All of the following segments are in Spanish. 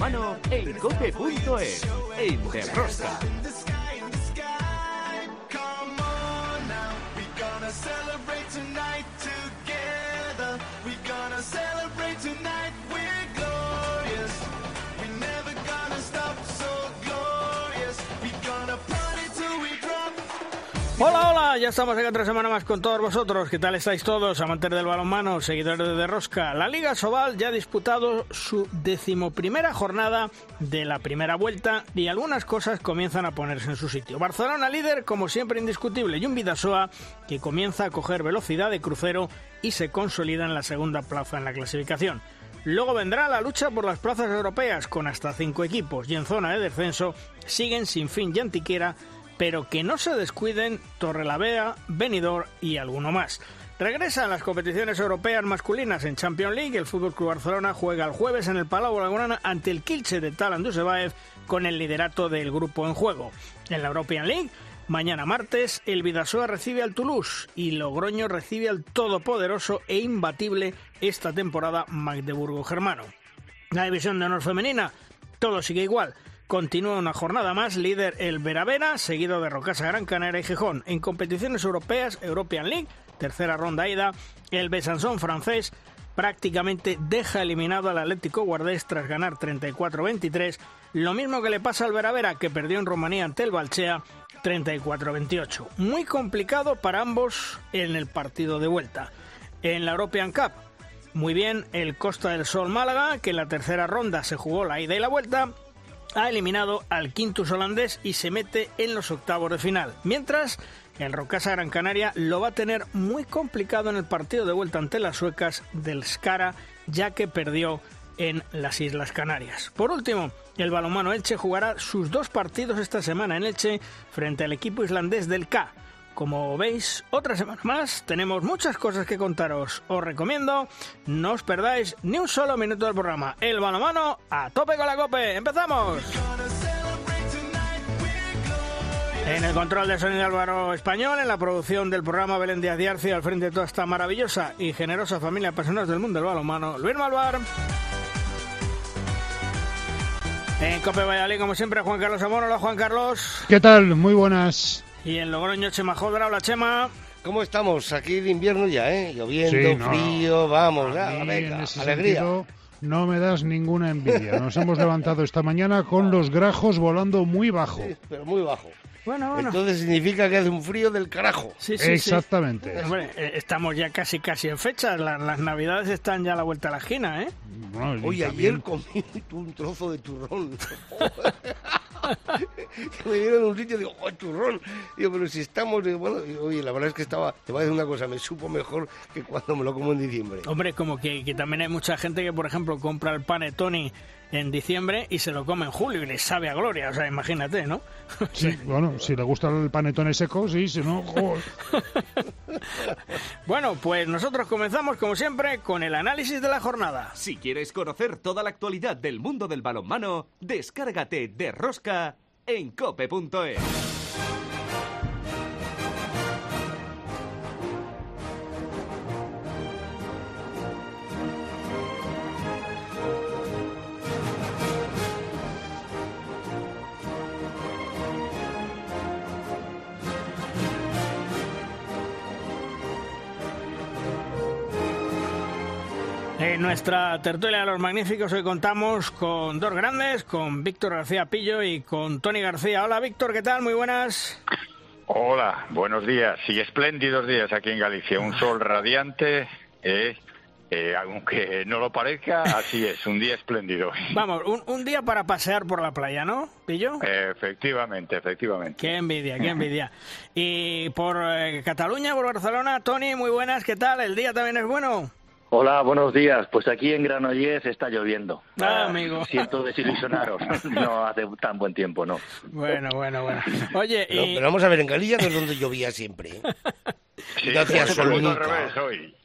balonmano en cope.es, en Derrosca. Ya estamos aquí otra semana más con todos vosotros. ¿Qué tal estáis todos, amantes del balonmano, seguidores de Rosca? La Liga Sobal ya ha disputado su decimoprimera jornada de la primera vuelta y algunas cosas comienzan a ponerse en su sitio. Barcelona líder, como siempre indiscutible, y un Vidasoa que comienza a coger velocidad de crucero y se consolida en la segunda plaza en la clasificación. Luego vendrá la lucha por las plazas europeas con hasta cinco equipos y en zona de descenso siguen sin fin y antiquera pero que no se descuiden Torrelavea, Benidorm y alguno más. Regresan las competiciones europeas masculinas en Champions League. El Fútbol Club Barcelona juega el jueves en el Palau Blaugrana ante el Kilche de Talan Dusebaev con el liderato del grupo en juego. En la European League, mañana martes, el Vidasoa recibe al Toulouse y Logroño recibe al todopoderoso e imbatible esta temporada Magdeburgo Germano. La división de honor femenina, todo sigue igual. Continúa una jornada más, líder el Veravera, seguido de Rocasa Gran Canaria y Gijón. En competiciones europeas, European League, tercera ronda ida, el Besançon francés prácticamente deja eliminado al Atlético Guardés tras ganar 34-23, lo mismo que le pasa al Veravera, que perdió en Rumanía ante el Balchea 34-28. Muy complicado para ambos en el partido de vuelta. En la European Cup, muy bien el Costa del Sol Málaga, que en la tercera ronda se jugó la ida y la vuelta, ha eliminado al Quintus holandés y se mete en los octavos de final. Mientras, el Rocasa Gran Canaria lo va a tener muy complicado en el partido de vuelta ante las suecas del Skara, ya que perdió en las Islas Canarias. Por último, el balonmano Elche jugará sus dos partidos esta semana en Elche frente al equipo islandés del K. Como veis, otra semana más, tenemos muchas cosas que contaros. Os recomiendo, no os perdáis ni un solo minuto del programa. El balonmano a tope con la cope. ¡Empezamos! En el control de sonido Álvaro Español, en la producción del programa Belén Díaz Diarcio, al frente de toda esta maravillosa y generosa familia de personas del mundo del balonmano, Luis Malvar. En Cope Valladolid, como siempre, Juan Carlos Amor. Hola, Juan Carlos. ¿Qué tal? Muy buenas. Y en Logroño, Chema Jodra. Hola, Chema. ¿Cómo estamos? Aquí de invierno ya, ¿eh? Lloviendo, frío, vamos, ya, venga, alegría. no me das ninguna envidia. Nos hemos levantado esta mañana con los grajos volando muy bajo. Sí, pero muy bajo. Bueno, bueno. Entonces significa que hace un frío del carajo. Sí, sí, Exactamente. Sí. Hombre, eh, estamos ya casi casi en fecha. La, las navidades están ya a la vuelta a la esquina, ¿eh? Bueno, Oye, ayer comí un trozo de turrón. me dieron un sitio y digo, ¡oh, turrón! Digo, pero si estamos... Bueno, oye, la verdad es que estaba... Te voy a decir una cosa, me supo mejor que cuando me lo como en diciembre. Hombre, como que, que también hay mucha gente que, por ejemplo, compra el panetone en diciembre y se lo come en julio y le sabe a gloria, o sea, imagínate, ¿no? Sí, bueno, si le gusta el panetone seco, sí, si no... Oh. bueno, pues nosotros comenzamos, como siempre, con el análisis de la jornada. Si quieres conocer toda la actualidad del mundo del balonmano, descárgate de Rosca en cope.es. En nuestra tertulia de los magníficos hoy contamos con dos grandes, con Víctor García Pillo y con Tony García. Hola Víctor, ¿qué tal? Muy buenas. Hola, buenos días y espléndidos días aquí en Galicia. Un sol radiante, eh, eh, aunque no lo parezca, así es, un día espléndido. Vamos, un, un, día para pasear por la playa, ¿no, Pillo? Efectivamente, efectivamente. Qué envidia, qué envidia. Y por eh, Cataluña, por Barcelona, Tony, muy buenas, ¿qué tal? ¿El día también es bueno? Hola, buenos días. Pues aquí en Granollers está lloviendo. Ah, amigo. Siento desilusionaros. No hace tan buen tiempo, ¿no? Bueno, bueno, bueno. Oye, pero, y... pero vamos a ver, en Galicia no es donde llovía siempre. ¿eh? Sí, No hacía sol al nunca. revés hoy.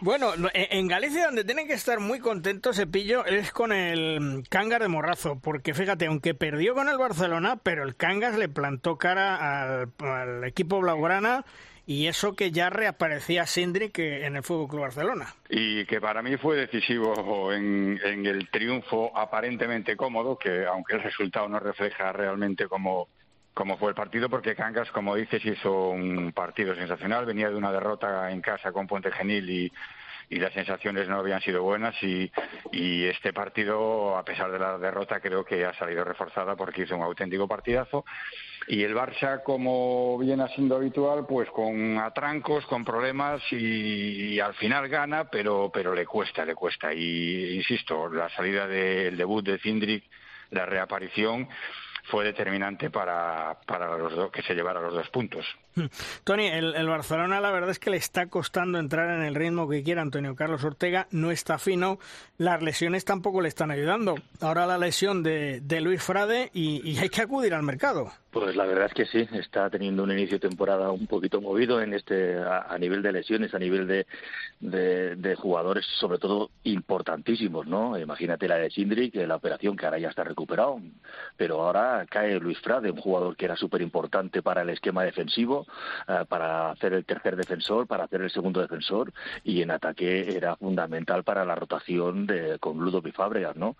Bueno, en Galicia donde tienen que estar muy contentos Cepillo es con el Cangas de Morrazo, porque fíjate, aunque perdió con el Barcelona, pero el Cangas le plantó cara al, equipo blaugrana y eso que ya reaparecía Sindri en el Fútbol Club Barcelona. Y que para mí fue decisivo en, en, el triunfo aparentemente cómodo, que aunque el resultado no refleja realmente cómo, cómo fue el partido, porque Cangas, como dices, hizo un partido sensacional, venía de una derrota en casa con Puente Genil y y las sensaciones no habían sido buenas y, y este partido, a pesar de la derrota, creo que ha salido reforzada porque hizo un auténtico partidazo. Y el Barça, como viene siendo habitual, pues con atrancos, con problemas y, al final gana, pero, pero le cuesta, le cuesta. Y insisto, la salida del debut de Cindric, la reaparición, fue determinante para, para los que se llevara los dos puntos. Tony, el, Barcelona la verdad es que le está costando entrar en el ritmo que quiere Antonio Carlos Ortega, no está fino, las lesiones tampoco le están ayudando. Ahora la lesión de, de Luis Frade y, hay que acudir al mercado. Pues la verdad es que sí, está teniendo un inicio de temporada un poquito movido en este a, nivel de lesiones, a nivel de, de, jugadores, sobre todo importantísimos, ¿no? Imagínate la de Sindri, que la operación que ahora ya está recuperado, pero ahora cae Luis Frade, un jugador que era súper importante para el esquema defensivo eh, para hacer el tercer defensor, para hacer el segundo defensor y en ataque era fundamental para la rotación de, con Ludo Bifábregas, ¿no?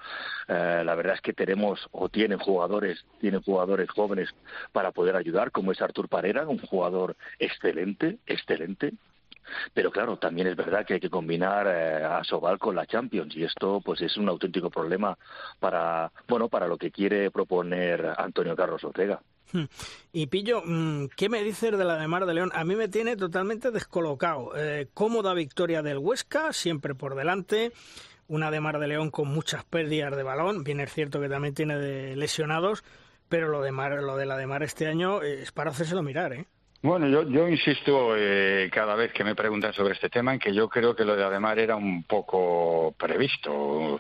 Eh, la verdad es que tenemos o tienen jugadores, tienen jugadores jóvenes para poder ayudar, como es Artur Parera, un jugador excelente, excelente, pero claro, también es verdad que hay que combinar eh, a Sobal con la Champions y esto pues es un auténtico problema para bueno para lo que quiere proponer Antonio Carlos Ortega. Y Pillo, mm, ¿qué me dices de la de Mar de León? A mí me tiene totalmente descolocado. Eh, cómoda victoria del Huesca, siempre por delante. Una de Mar de León con muchas pérdidas de balón. Bien es cierto que también tiene de lesionados, pero lo de, Mar, lo de la de Mar este año es para hacérselo mirar, ¿eh? Bueno, yo, yo insisto eh, cada vez que me preguntan sobre este tema en que yo creo que lo de Ademar era un poco previsto.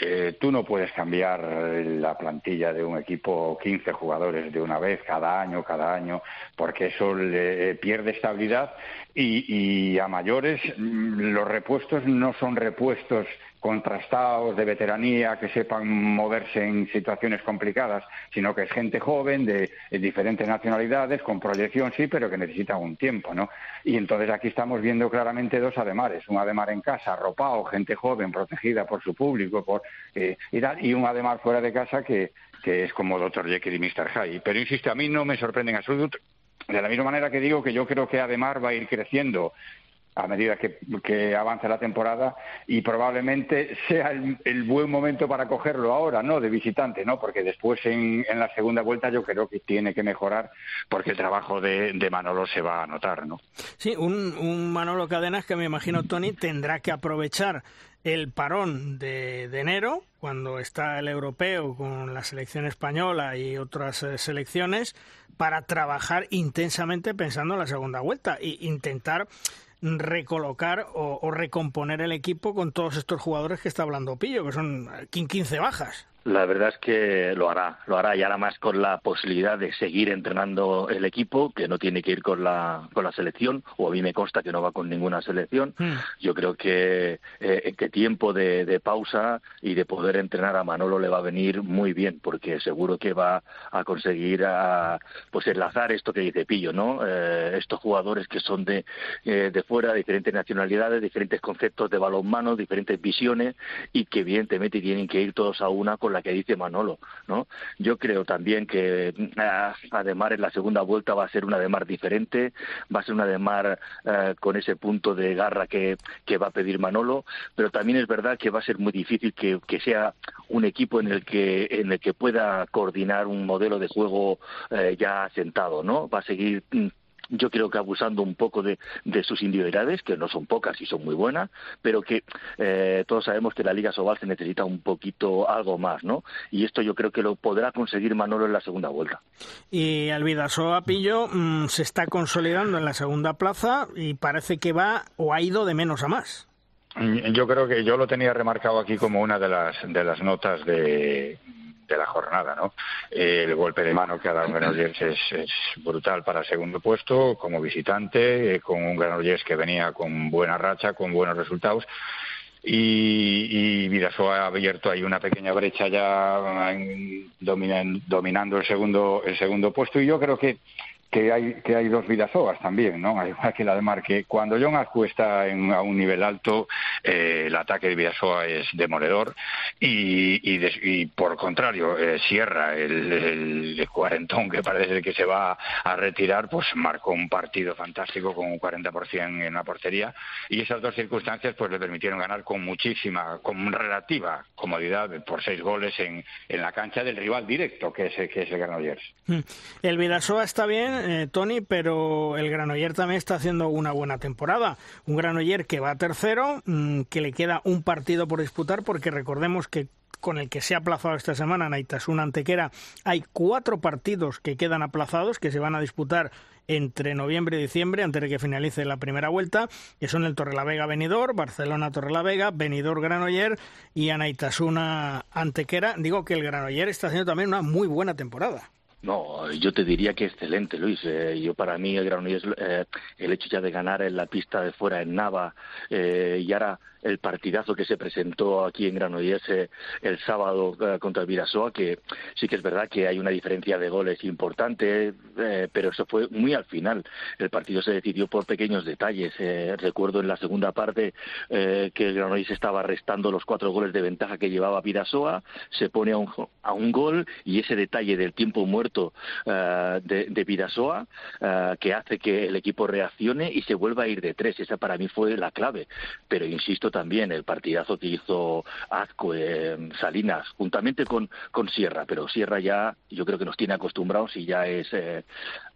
Eh, tú no puedes cambiar la plantilla de un equipo 15 jugadores de una vez cada año, cada año, porque eso le pierde estabilidad y, y a mayores mm, los repuestos no son repuestos contrastados de veteranía que sepan moverse en situaciones complicadas, sino que es gente joven de, diferentes nacionalidades con proyección sí, pero que necesita un tiempo, ¿no? Y entonces aquí estamos viendo claramente dos ademares, un ademar en casa, arropado, gente joven, protegida por su público, por eh, y, tal, y un ademar fuera de casa que, que es como Dr. Jekyll y Mr. Hyde. Pero insisto, a mí no me sorprende en absoluto de la misma manera que digo que yo creo que Ademar va a ir creciendo a medida que, que avance la temporada y probablemente sea el, buen momento para cogerlo ahora, ¿no? De visitante, ¿no? Porque después en, en, la segunda vuelta yo creo que tiene que mejorar porque el trabajo de, de Manolo se va a notar, ¿no? Sí, un, un Manolo Cadenas que me imagino, Tony, tendrá que aprovechar el parón de, de, enero, cuando está el europeo con la selección española y otras eh, selecciones, para trabajar intensamente pensando en la segunda vuelta e intentar recolocar o, recomponer el equipo con todos estos jugadores que está hablando Pillo, que son 15 bajas. La verdad es que lo hará, lo hará y ahora más con la posibilidad de seguir entrenando el equipo, que no tiene que ir con la, con la selección, o a mí me consta que no va con ninguna selección. Hmm. Yo creo que eh, que tiempo de, de, pausa y de poder entrenar a Manolo le va a venir muy bien, porque seguro que va a conseguir a, pues enlazar esto que dice Pillo, ¿no? Eh, estos jugadores que son de, eh, de fuera, diferentes nacionalidades, diferentes conceptos de balonmano, diferentes visiones, y que evidentemente tienen que ir todos a una con la que dice Manolo, ¿no? Yo creo también que ah, Ademar en la segunda vuelta va a ser una Ademar diferente, va a ser una Ademar eh, con ese punto de garra que, que va a pedir Manolo, pero también es verdad que va a ser muy difícil que, que sea un equipo en el que en el que pueda coordinar un modelo de juego eh, ya asentado, ¿no? Va a seguir mm, yo creo que abusando un poco de, sus individualidades, que no son pocas y son muy buenas, pero que eh, todos sabemos que la Liga Sobal se necesita un poquito algo más, ¿no? Y esto yo creo que lo podrá conseguir Manolo en la segunda vuelta. Y Alvidasoa Pillo mm, se está consolidando en la segunda plaza y parece que va o ha ido de menos a más. Yo creo que yo lo tenía remarcado aquí como una de las de las notas de, de la jornada, ¿no? el golpe de mano que ha dado Granollers es, es brutal para el segundo puesto como visitante, con un Granollers que venía con buena racha, con buenos resultados y, y Vidasoa ha abierto ahí una pequeña brecha ya dominando el segundo el segundo puesto y yo creo que que hay, que hay dos Vidasoas también, ¿no? Al igual que la de Mar, que cuando John Azcu está en, a un nivel alto, eh, el ataque de Vidasoa es demoledor y, y, por contrario, eh, Sierra, el, el, cuarentón que parece que se va a retirar, pues marcó un partido fantástico con un 40% en la portería y esas dos circunstancias pues le permitieron ganar con muchísima, con relativa comodidad por seis goles en, en la cancha del rival directo que es, que es el Granollers. Mm. El Vidasoa está bien, eh, Tony, pero el Granoller también está haciendo una buena temporada. Un Granoller que va tercero, mm, que le queda un partido por disputar, porque recordemos que con el que se ha aplazado esta semana Naitasuna Antequera, hay cuatro partidos que quedan aplazados, que se van a disputar entre noviembre y diciembre, antes de que finalice la primera vuelta, que son el Torrelavega Benidorm, Barcelona Torrelavega, Benidorm Granoller y Anaitasuna Antequera. Digo que el Granoller está haciendo también una muy buena temporada. No, yo te diría que excelente, Luis. Eh, yo para mí el Granollers, eh, el hecho ya de ganar en la pista de fuera en Nava eh, y ahora el partidazo que se presentó aquí en Granollers el sábado eh, contra el Virasoa, que sí que es verdad que hay una diferencia de goles importante, eh, pero eso fue muy al final. El partido se decidió por pequeños detalles. Eh, recuerdo en la segunda parte que el Granollers estaba restando los cuatro goles de ventaja que llevaba Virasoa, se pone a un, a un gol y ese detalle del tiempo muerto de, de Virasoa que hace que el equipo reaccione y se vuelva a ir de tres. Esa para mí fue la clave. Pero insisto también el partidazo que hizo Azcue, Salinas, juntamente con, con Sierra, pero Sierra ya yo creo que nos tiene acostumbrados y ya es, eh,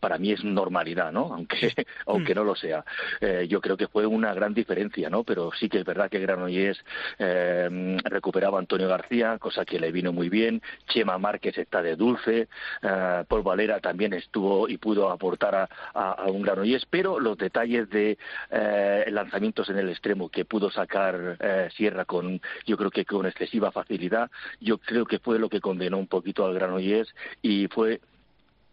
para mí es normalidad, ¿no? Aunque, aunque no lo sea. Eh, yo creo que fue una gran diferencia, ¿no? Pero sí que es verdad que Granollers eh, recuperaba a Antonio García, cosa que le vino muy bien. Chema Márquez está de dulce. Eh, Paul Valera también estuvo y pudo aportar a, a, un Granollers, pero los detalles de eh, lanzamientos en el extremo que pudo sacar eh, Sierra con, yo creo que con excesiva facilidad, yo creo que fue lo que condenó un poquito al Granollers y fue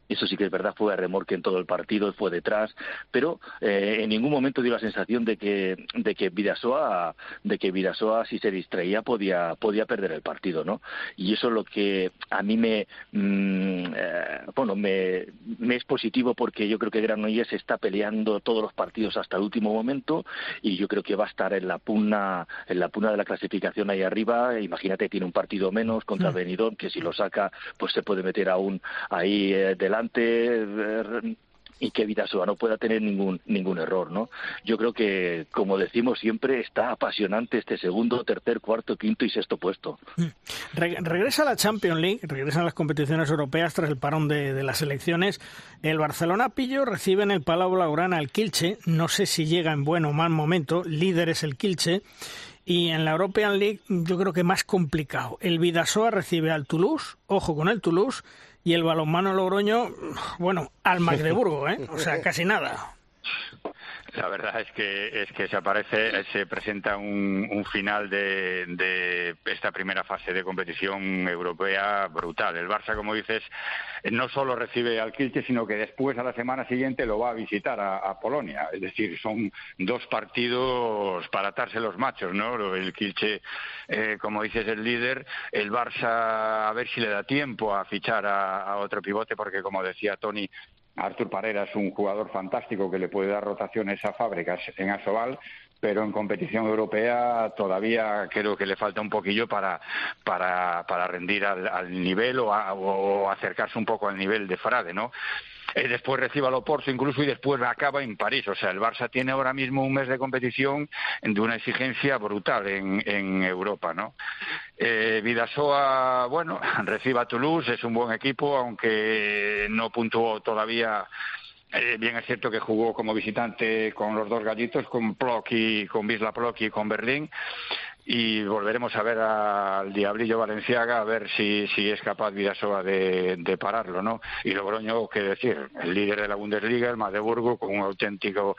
eso sí que es verdad, fue a remorque en todo el partido, fue detrás, pero eh, en ningún momento dio la sensación de que, de que Vidasoa, de que Vidasoa si se distraía podía, podía perder el partido, ¿no? Y eso es lo que a mí me, mm, eh, bueno, me, me, es positivo porque yo creo que Granollers está peleando todos los partidos hasta el último momento y yo creo que va a estar en la pugna, en la pugna de la clasificación ahí arriba. Imagínate, tiene un partido menos contra mm. Benidorm, que si lo saca, pues se puede meter aún ahí eh, delante y que Vidasoa no pueda tener ningún ningún error, ¿no? Yo creo que, como decimos siempre, está apasionante este segundo, tercer, cuarto, quinto y sexto puesto. Mm. regresa la Champions League, regresan las competiciones europeas tras el parón de, las elecciones. El Barcelona Pillo recibe en el Palau Blaugrana al Kilche, no sé si llega en buen o mal momento, líder es el Kilche. Y en la European League yo creo que más complicado. El Vidasoa recibe al Toulouse, ojo con el Toulouse, y el balonmano Logroño, bueno, al Magdeburgo, ¿eh? O sea, casi nada. La verdad es que es que se aparece, se presenta un, un final de, de, esta primera fase de competición europea brutal. El Barça, como dices, no solo recibe al Kielce, sino que después a la semana siguiente lo va a visitar a, Polonia. Es decir, son dos partidos para atarse los machos, ¿no? El Kielce, eh, como dices, el líder. El Barça a ver si le da tiempo a fichar a, a otro pivote, porque como decía Tony, Artur Parera es un jugador fantástico que le puede dar rotaciones a fábricas en Asobal, pero en competición europea todavía creo que le falta un poquillo para, para, para rendir al, nivel o, o, acercarse un poco al nivel de Frade, ¿no? Eh, después reciba al Oporto incluso y después acaba en París. O sea, el Barça tiene ahora mismo un mes de competición de una exigencia brutal en, en Europa, ¿no? Eh, Vidasoa, bueno, reciba a Toulouse, es un buen equipo, aunque no puntuó todavía eh, bien es cierto que jugó como visitante con los dos gallitos, con Plock y con Bisla Plock y con Berlín, y volveremos a ver al Diablillo Valenciaga a ver si, si es capaz Vidasoa de, de pararlo, ¿no? Y Logroño, qué decir, el líder de la Bundesliga, el Magdeburgo, con un auténtico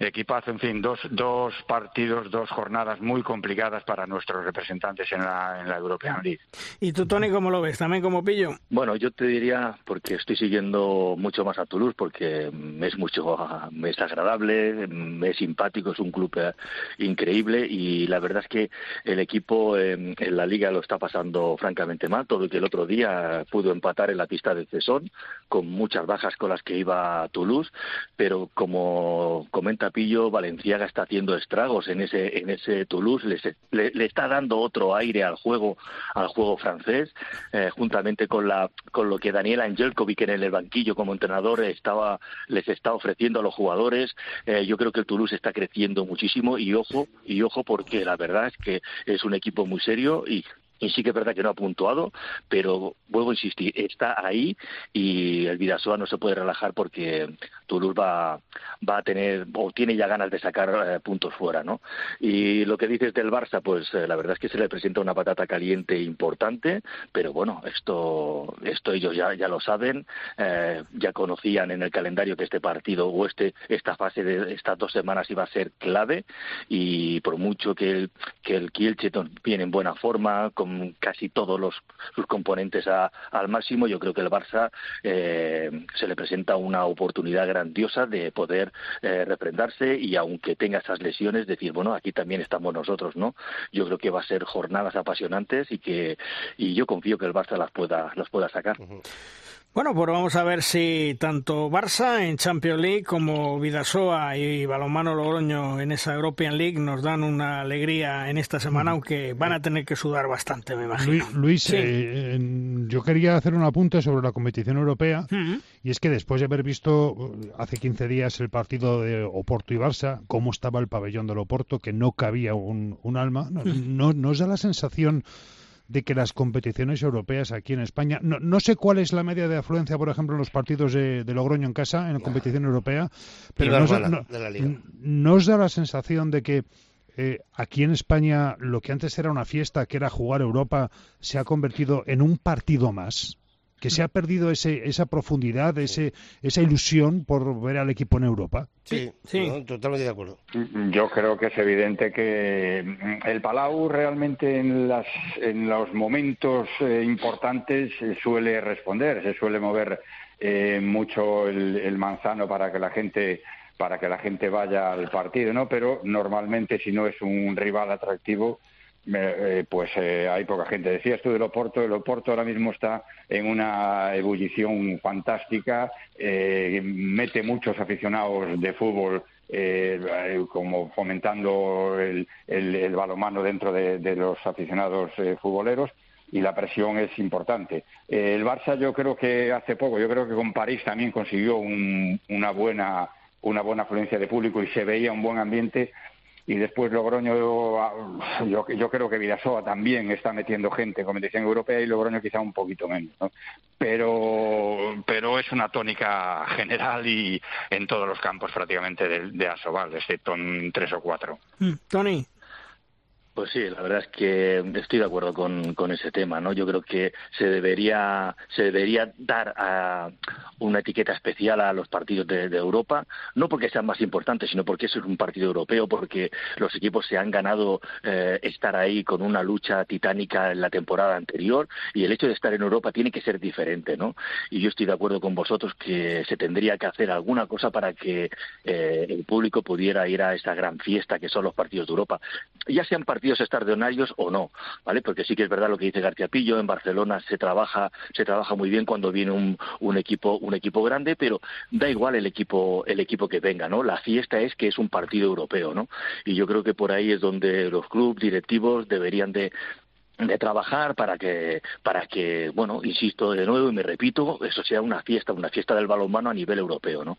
equipazo, en fin, dos, dos partidos, dos jornadas muy complicadas para nuestros representantes en la, en la European League. ¿Y tú, Tony, cómo lo ves? ¿También como pillo? Bueno, yo te diría, porque estoy siguiendo mucho más a Toulouse, porque es mucho, es agradable, es simpático, es un club eh, increíble y la verdad es que el equipo en, la liga lo está pasando francamente mal, todo que el otro día pudo empatar en la pista de Cesón, con muchas bajas con las que iba Toulouse, pero como comenta Pillo, Valenciaga está haciendo estragos en ese, en ese Toulouse, le, le, está dando otro aire al juego, al juego francés, eh, juntamente con la, con lo que Daniel Angelkovic en el banquillo como entrenador estaba, les está ofreciendo a los jugadores. Eh, yo creo que el Toulouse está creciendo muchísimo y ojo, y ojo porque la verdad es que es un equipo muy serio y y sí que es verdad que no ha puntuado, pero vuelvo a insistir, está ahí y el Vidasoa no se puede relajar porque Toulouse va, va a tener o tiene ya ganas de sacar eh, puntos fuera, ¿no? Y lo que dices del Barça, pues eh, la verdad es que se le presenta una patata caliente importante, pero bueno, esto, esto ellos ya, ya lo saben, eh, ya conocían en el calendario que este partido o este, esta fase de estas dos semanas iba a ser clave y por mucho que el, que el Kielce viene en buena forma, con casi todos los, sus componentes al máximo, yo creo que el Barça eh, se le presenta una oportunidad grandiosa de poder eh, reprendarse y aunque tenga esas lesiones, decir, bueno, aquí también estamos nosotros, ¿no? Yo creo que va a ser jornadas apasionantes y que y yo confío que el Barça las pueda, las pueda sacar. Bueno, pues vamos a ver si tanto Barça en Champions League como Vidasoa y Balonmano Logroño en esa European League nos dan una alegría en esta semana, aunque van a tener que sudar bastante, me imagino. Luis, eh, yo quería hacer un apunte sobre la competición europea y es que después de haber visto uh, hace 15 días el partido de Oporto y Barça, cómo estaba el pabellón del Oporto, que no cabía un, alma, no, no, nos da la sensación de que las competiciones europeas aquí en España, no, no, sé cuál es la media de afluencia, por ejemplo, en los partidos de, Logroño en casa, en la competición europea, pero nos, da la sensación de que eh, aquí en España lo que antes era una fiesta, que era jugar Europa, se ha convertido en un partido más que se ha perdido ese, esa profundidad, ese, esa ilusión por ver al equipo en Europa. Sí, sí. totalmente de acuerdo. Yo creo que es evidente que el Palau realmente en, las, en los momentos eh, importantes suele responder, se suele mover eh, mucho el, el manzano para que la gente para que la gente vaya al partido, ¿no? Pero normalmente si no es un rival atractivo, eh, pues eh, hay poca gente. Decías tú del Oporto, el Oporto ahora mismo está en una ebullición fantástica, eh, mete muchos aficionados de fútbol como fomentando el, el, dentro de, los aficionados futboleros y la presión es importante. el Barça yo creo que hace poco, yo creo que con París también consiguió una buena una buena afluencia de público y se veía un buen ambiente y después Logroño, yo, yo creo que Vidasoa también está metiendo gente en competición europea y Logroño quizá un poquito menos, pero, pero es una tónica general y en todos los campos prácticamente de, de Asobal, excepto en tres o cuatro. Mm, Tony. Pues sí, la verdad es que estoy de acuerdo con, con, ese tema, ¿no? Yo creo que se debería se debería dar a una etiqueta especial a los partidos de, Europa, no porque sean más importantes, sino porque es un partido europeo, porque los equipos se han ganado eh, estar ahí con una lucha titánica en la temporada anterior y el hecho de estar en Europa tiene que ser diferente, ¿no? Y yo estoy de acuerdo con vosotros que se tendría que hacer alguna cosa para que eh, el público pudiera ir a esa gran fiesta que son los partidos de Europa, ya sean partidos partidos o no, ¿vale? Porque sí que es verdad lo que dice García Pillo, en Barcelona se trabaja, se trabaja muy bien cuando viene un, un equipo, un equipo grande, pero da igual el equipo, el equipo que venga, ¿no? La fiesta es que es un partido europeo, ¿no? Y yo creo que por ahí es donde los clubes directivos deberían de, de trabajar para que para que bueno insisto de nuevo y me repito eso sea una fiesta una fiesta del balonmano a nivel europeo no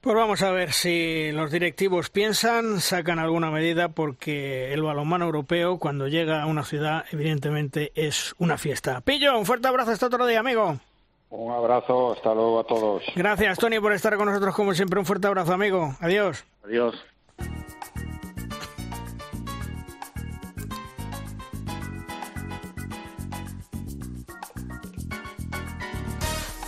pues vamos a ver si los directivos piensan sacan alguna medida porque el balonmano europeo cuando llega a una ciudad evidentemente es una fiesta. Pillo un fuerte abrazo hasta otro día amigo. Un abrazo hasta luego a todos. Gracias Tony por estar con nosotros como siempre. Un fuerte abrazo amigo. Adiós. Adiós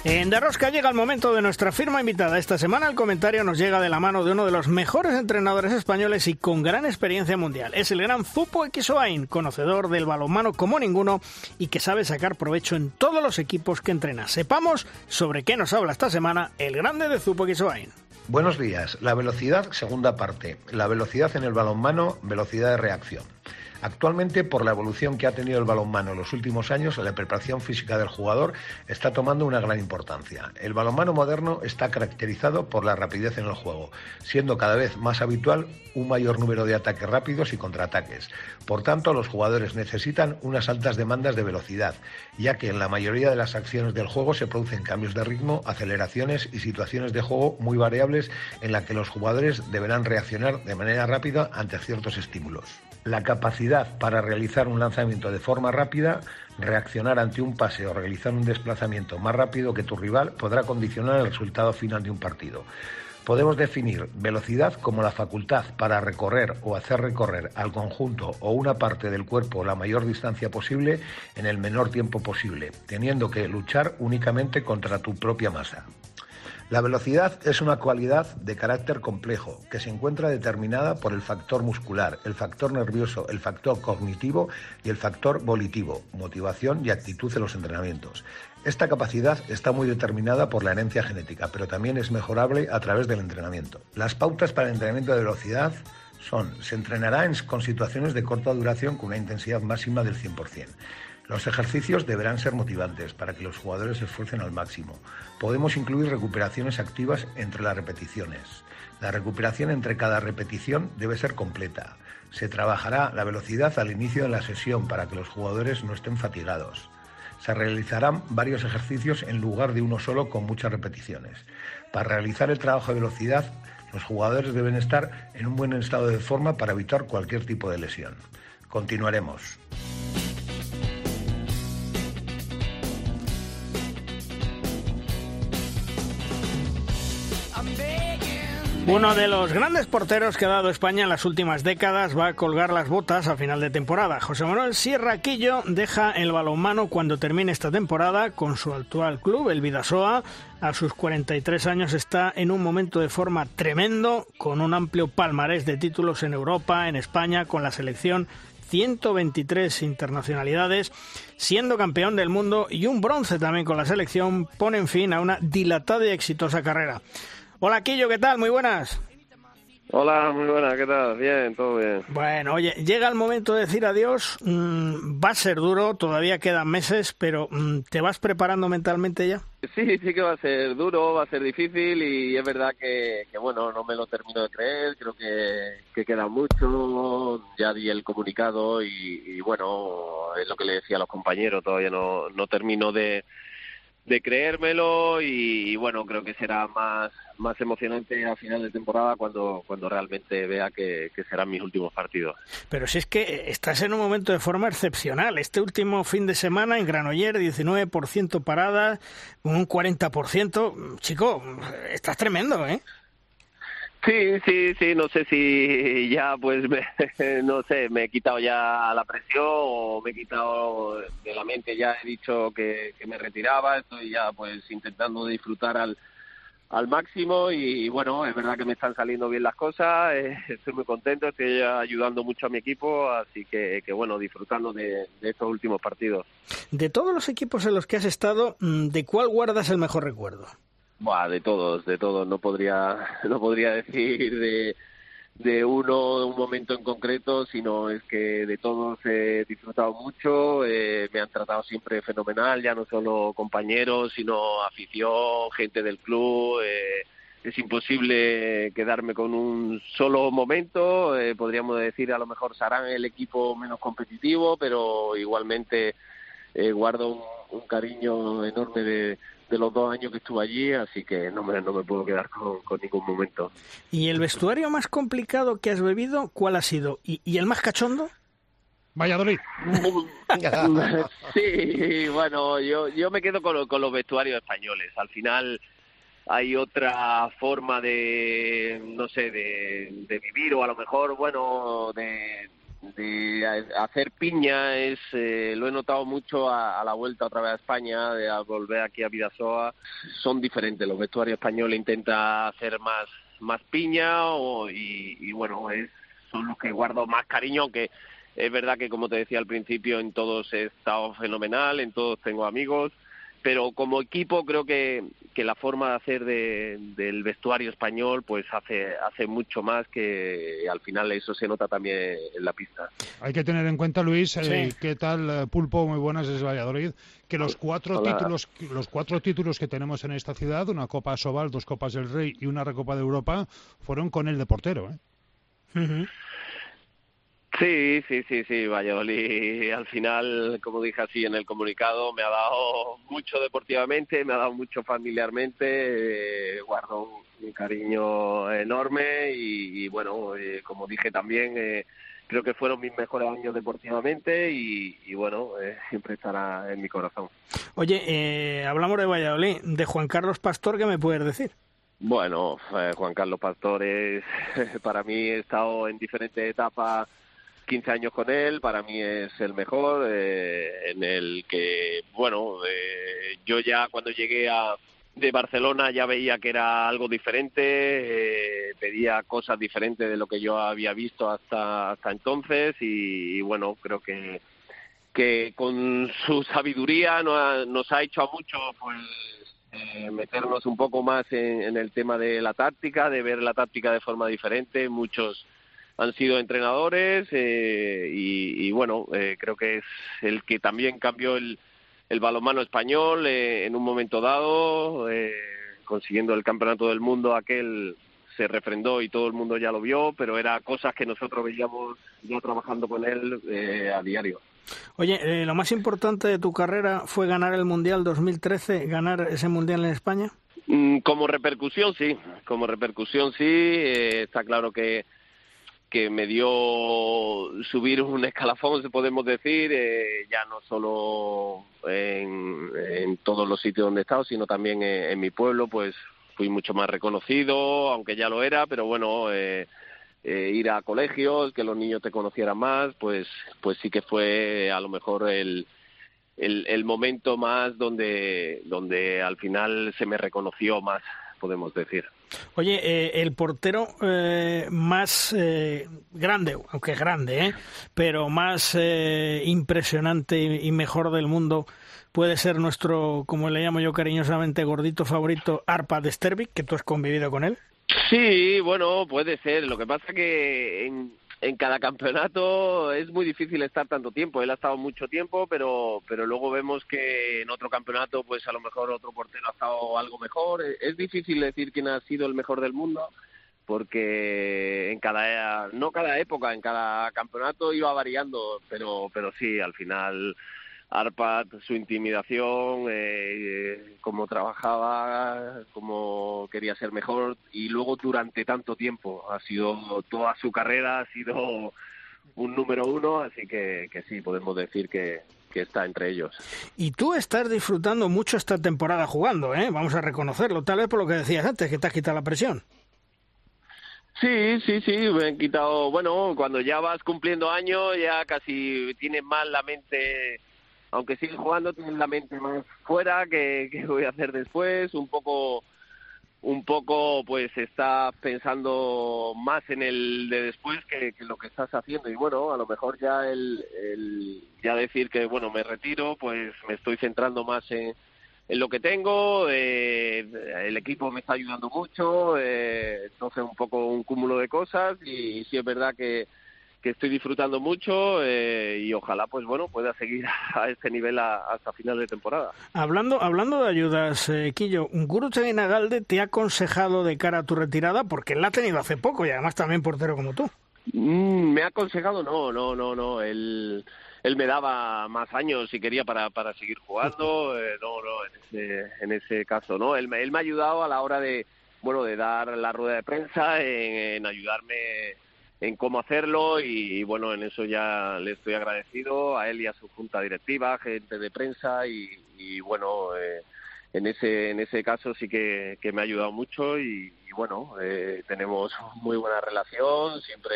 En Derrosca llega el momento de nuestra firma invitada. Esta semana el comentario nos llega de la mano de uno de los mejores entrenadores españoles y con gran experiencia mundial. Es el gran Zupo Xoain, conocedor del balonmano como ninguno y que sabe sacar provecho en todos los equipos que entrena. Sepamos sobre qué nos habla esta semana el grande de Zupo Xoain. Buenos días. La velocidad, segunda parte. La velocidad en el balonmano, velocidad de reacción. Actualmente, por la evolución que ha tenido el balonmano en los últimos años, la preparación física del jugador está tomando una gran importancia. El balonmano moderno está caracterizado por la rapidez en el juego, siendo cada vez más habitual un mayor número de ataques rápidos y contraataques. Por tanto, los jugadores necesitan unas altas demandas de velocidad, ya que en la mayoría de las acciones del juego se producen cambios de ritmo, aceleraciones y situaciones de juego muy variables en las que los jugadores deberán reaccionar de manera rápida ante ciertos estímulos la capacidad para realizar un lanzamiento de forma rápida, reaccionar ante un pase o realizar un desplazamiento más rápido que tu rival podrá condicionar el resultado final de un partido. Podemos definir velocidad como la facultad para recorrer o hacer recorrer al conjunto o una parte del cuerpo la mayor distancia posible en el menor tiempo posible, teniendo que luchar únicamente contra tu propia masa. La velocidad es una cualidad de carácter complejo que se encuentra determinada por el factor muscular, el factor nervioso, el factor cognitivo y el factor volitivo, motivación y actitud en los entrenamientos. Esta capacidad está muy determinada por la herencia genética, pero también es mejorable a través del entrenamiento. Las pautas para el entrenamiento de velocidad son, se entrenará con situaciones de corta duración con una intensidad máxima del 100%. Los ejercicios deberán ser motivantes para que los jugadores se esfuercen al máximo. Podemos incluir recuperaciones activas entre las repeticiones. La recuperación entre cada repetición debe ser completa. Se trabajará la velocidad al inicio de la sesión para que los jugadores no estén fatigados. Se realizarán varios ejercicios en lugar de uno solo con muchas repeticiones. Para realizar el trabajo de velocidad, los jugadores deben estar en un buen estado de forma para evitar cualquier tipo de lesión. Continuaremos. Uno de los grandes porteros que ha dado España en las últimas décadas va a colgar las botas a final de temporada. José Manuel Sierra Quillo deja el balonmano cuando termine esta temporada con su actual club, el Vidasoa. A sus 43 años está en un momento de forma tremendo, con un amplio palmarés de títulos en Europa, en España, con la selección 123 internacionalidades, siendo campeón del mundo y un bronce también con la selección, ponen fin a una dilatada y exitosa carrera. Hola, Quillo, ¿qué tal? Muy buenas. Hola, muy buenas, ¿qué tal? Bien, todo bien. Bueno, oye, llega el momento de decir adiós. Mm, va a ser duro, todavía quedan meses, pero mm, ¿te vas preparando mentalmente ya? Sí, sí que va a ser duro, va a ser difícil y es verdad que, bueno, no me lo termino de creer, creo que, queda mucho, ya di el comunicado y, bueno, es lo que le decía a los compañeros, todavía no, no termino de de creérmelo y, bueno creo que será más más emocionante a final de temporada cuando cuando realmente vea que, serán mis últimos partidos. Pero si es que estás en un momento de forma excepcional. Este último fin de semana en Granoller 19% parada un 40% chico estás tremendo eh Sí, sí, sí, no sé si ya pues me, no sé, me he quitado ya la presión o me he quitado de la mente, ya he dicho que, me retiraba, estoy ya pues intentando disfrutar al, al máximo y bueno, es verdad que me están saliendo bien las cosas, eh, estoy muy contento, estoy ayudando mucho a mi equipo, así que, que bueno, disfrutando de, de, estos últimos partidos. De todos los equipos en los que has estado, mm, ¿de cuál guardas el mejor recuerdo? De todos, de todos. No podría, no podría decir de, de uno, de un momento en concreto, sino es que de todos he disfrutado mucho, eh, me han tratado siempre fenomenal, ya no solo compañeros, sino afición, gente del club. Eh, es imposible quedarme con un solo momento. Eh, podríamos decir, a lo mejor serán el equipo menos competitivo, pero igualmente guardo un cariño enorme de, de los dos años que estuve allí, así que no me, no me puedo quedar con, ningún momento. ¿Y el vestuario más complicado que has bebido, cuál ha sido? ¿Y, y el más cachondo? Valladolid. sí, bueno, yo, yo me quedo con, con los vestuarios españoles. Al final hay otra forma de, no sé, de, de vivir o a lo mejor, bueno, de, de hacer piña es eh, lo he notado mucho a, la vuelta otra vez a España de a volver aquí a Vidasoa son diferentes los vestuarios españoles intenta hacer más más piña o, y, y, bueno es, son los que guardo más cariño que es verdad que como te decía al principio en todos he estado fenomenal en todos tengo amigos pero como equipo creo que, que la forma de hacer de, del vestuario español pues hace hace mucho más que al final eso se nota también en la pista. Hay que tener en cuenta Luis, eh, qué tal eh, Pulpo, muy buenas es Valladolid, que los cuatro títulos los cuatro títulos que tenemos en esta ciudad, una Copa Sobal, dos Copas del Rey y una Recopa de Europa, fueron con el de portero, ¿eh? Sí, sí, sí, sí, Valladolid al final, como dije así en el comunicado, me ha dado mucho deportivamente, me ha dado mucho familiarmente, eh, guardo un, cariño enorme y, bueno, eh, como dije también, eh, creo que fueron mis mejores años deportivamente y, bueno, siempre estará en mi corazón. Oye, hablamos de Valladolid, de Juan Carlos Pastor, ¿qué me puedes decir? Bueno, Juan Carlos Pastor es, para mí he estado en diferentes etapas 15 años con él, para mí es el mejor, eh, en el que, bueno, eh, yo ya cuando llegué a, de Barcelona ya veía que era algo diferente, eh, pedía cosas diferentes de lo que yo había visto hasta, hasta entonces y, bueno, creo que, que con su sabiduría nos ha, hecho a muchos pues meternos un poco más en el tema de la táctica, de ver la táctica de forma diferente, muchos han sido entrenadores eh, y, bueno, eh, creo que es el que también cambió el, el balonmano español eh, en un momento dado, consiguiendo el campeonato del mundo aquel se refrendó y todo el mundo ya lo vio, pero era cosas que nosotros veíamos ya trabajando con él a diario. Oye, lo más importante de tu carrera fue ganar el Mundial 2013, ganar ese Mundial en España. Mm, como repercusión, sí, como repercusión, sí. está claro que que me dio subir un escalafón, se podemos decir, eh, ya no solo en, todos los sitios donde he estado, sino también en, mi pueblo, pues fui mucho más reconocido, aunque ya lo era, pero bueno, eh, eh, ir a colegios, que los niños te conocieran más, pues, pues sí que fue a lo mejor el, el, el momento más donde, donde al final se me reconoció más, podemos decir. Oye, eh, el portero eh, más eh, grande, aunque es grande, ¿eh? pero más impresionante y mejor del mundo puede ser nuestro, como le llamo yo cariñosamente, gordito favorito, Arpa de Stervik, que tú has convivido con él. Sí, bueno, puede ser. Lo que pasa que en, en cada campeonato es muy difícil estar tanto tiempo. Él ha estado mucho tiempo, pero, pero luego vemos que en otro campeonato, pues a lo mejor otro portero ha estado algo mejor. Es difícil decir quién ha sido el mejor del mundo, porque en cada, no cada época, en cada campeonato iba variando, pero, pero sí, al final Arpad, su intimidación, eh, cómo trabajaba, cómo quería ser mejor y luego durante tanto tiempo, ha sido toda su carrera, ha sido un número uno, así que, que sí, podemos decir que, que está entre ellos. Y tú estás disfrutando mucho esta temporada jugando, ¿eh? vamos a reconocerlo, tal vez por lo que decías antes, que te has quitado la presión. Sí, sí, sí, me han quitado, bueno, cuando ya vas cumpliendo años ya casi tienes más la mente aunque sigue jugando, tiene la mente más fuera, que, voy a hacer después, un poco un poco pues está pensando más en el de después que, lo que estás haciendo. Y bueno a lo mejor ya el, ya decir que bueno me retiro pues me estoy centrando más en, en lo que tengo eh, el equipo me está ayudando mucho eh, entonces un poco un cúmulo de cosas y, y sí es verdad que que estoy disfrutando mucho eh, y ojalá pues bueno pueda seguir a este nivel hasta final de temporada. Hablando hablando de ayudas, eh, Quillo, Guru Nagalde te ha aconsejado de cara a tu retirada porque él la ha tenido hace poco y además también portero como tú. Mm, me ha aconsejado no, no, no, no, él él me daba más años si quería para, para seguir jugando, eh, no, no, en ese, en ese caso no, él, él me ha ayudado a la hora de bueno de dar la rueda de prensa en ayudarme en cómo hacerlo y, bueno, en eso ya le estoy agradecido a él y a su junta directiva, gente de prensa y, bueno, eh, en ese en ese caso sí que, me ha ayudado mucho y, bueno, eh, tenemos muy buena relación, siempre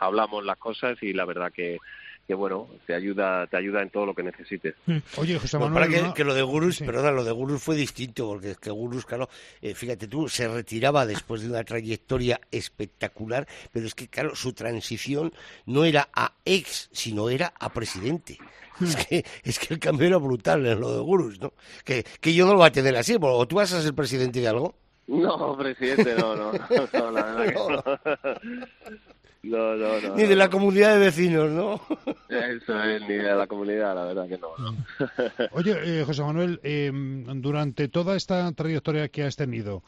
hablamos las cosas y la verdad que que bueno, te ayuda, te ayuda en todo lo que necesites. Hmm. Oye, José Manuel. para que, lo de Gurus, perdona, lo de Gurus fue distinto, porque es que Gurus, claro, eh, fíjate tú, se retiraba después de una trayectoria espectacular, pero es que, claro, su transición no era a ex, sino era a presidente. Es hmm. que, es que el cambio era brutal en lo de Gurus, ¿no? Que, que yo no lo voy a tener así, o tú vas a ser presidente de algo. No, presidente, no, no, no, la verdad que no. No, no, no. Ni de la comunidad de vecinos, ¿no? Eso es, ni de la comunidad, la verdad que no. Oye, eh, José Manuel, eh, durante toda esta trayectoria que has tenido,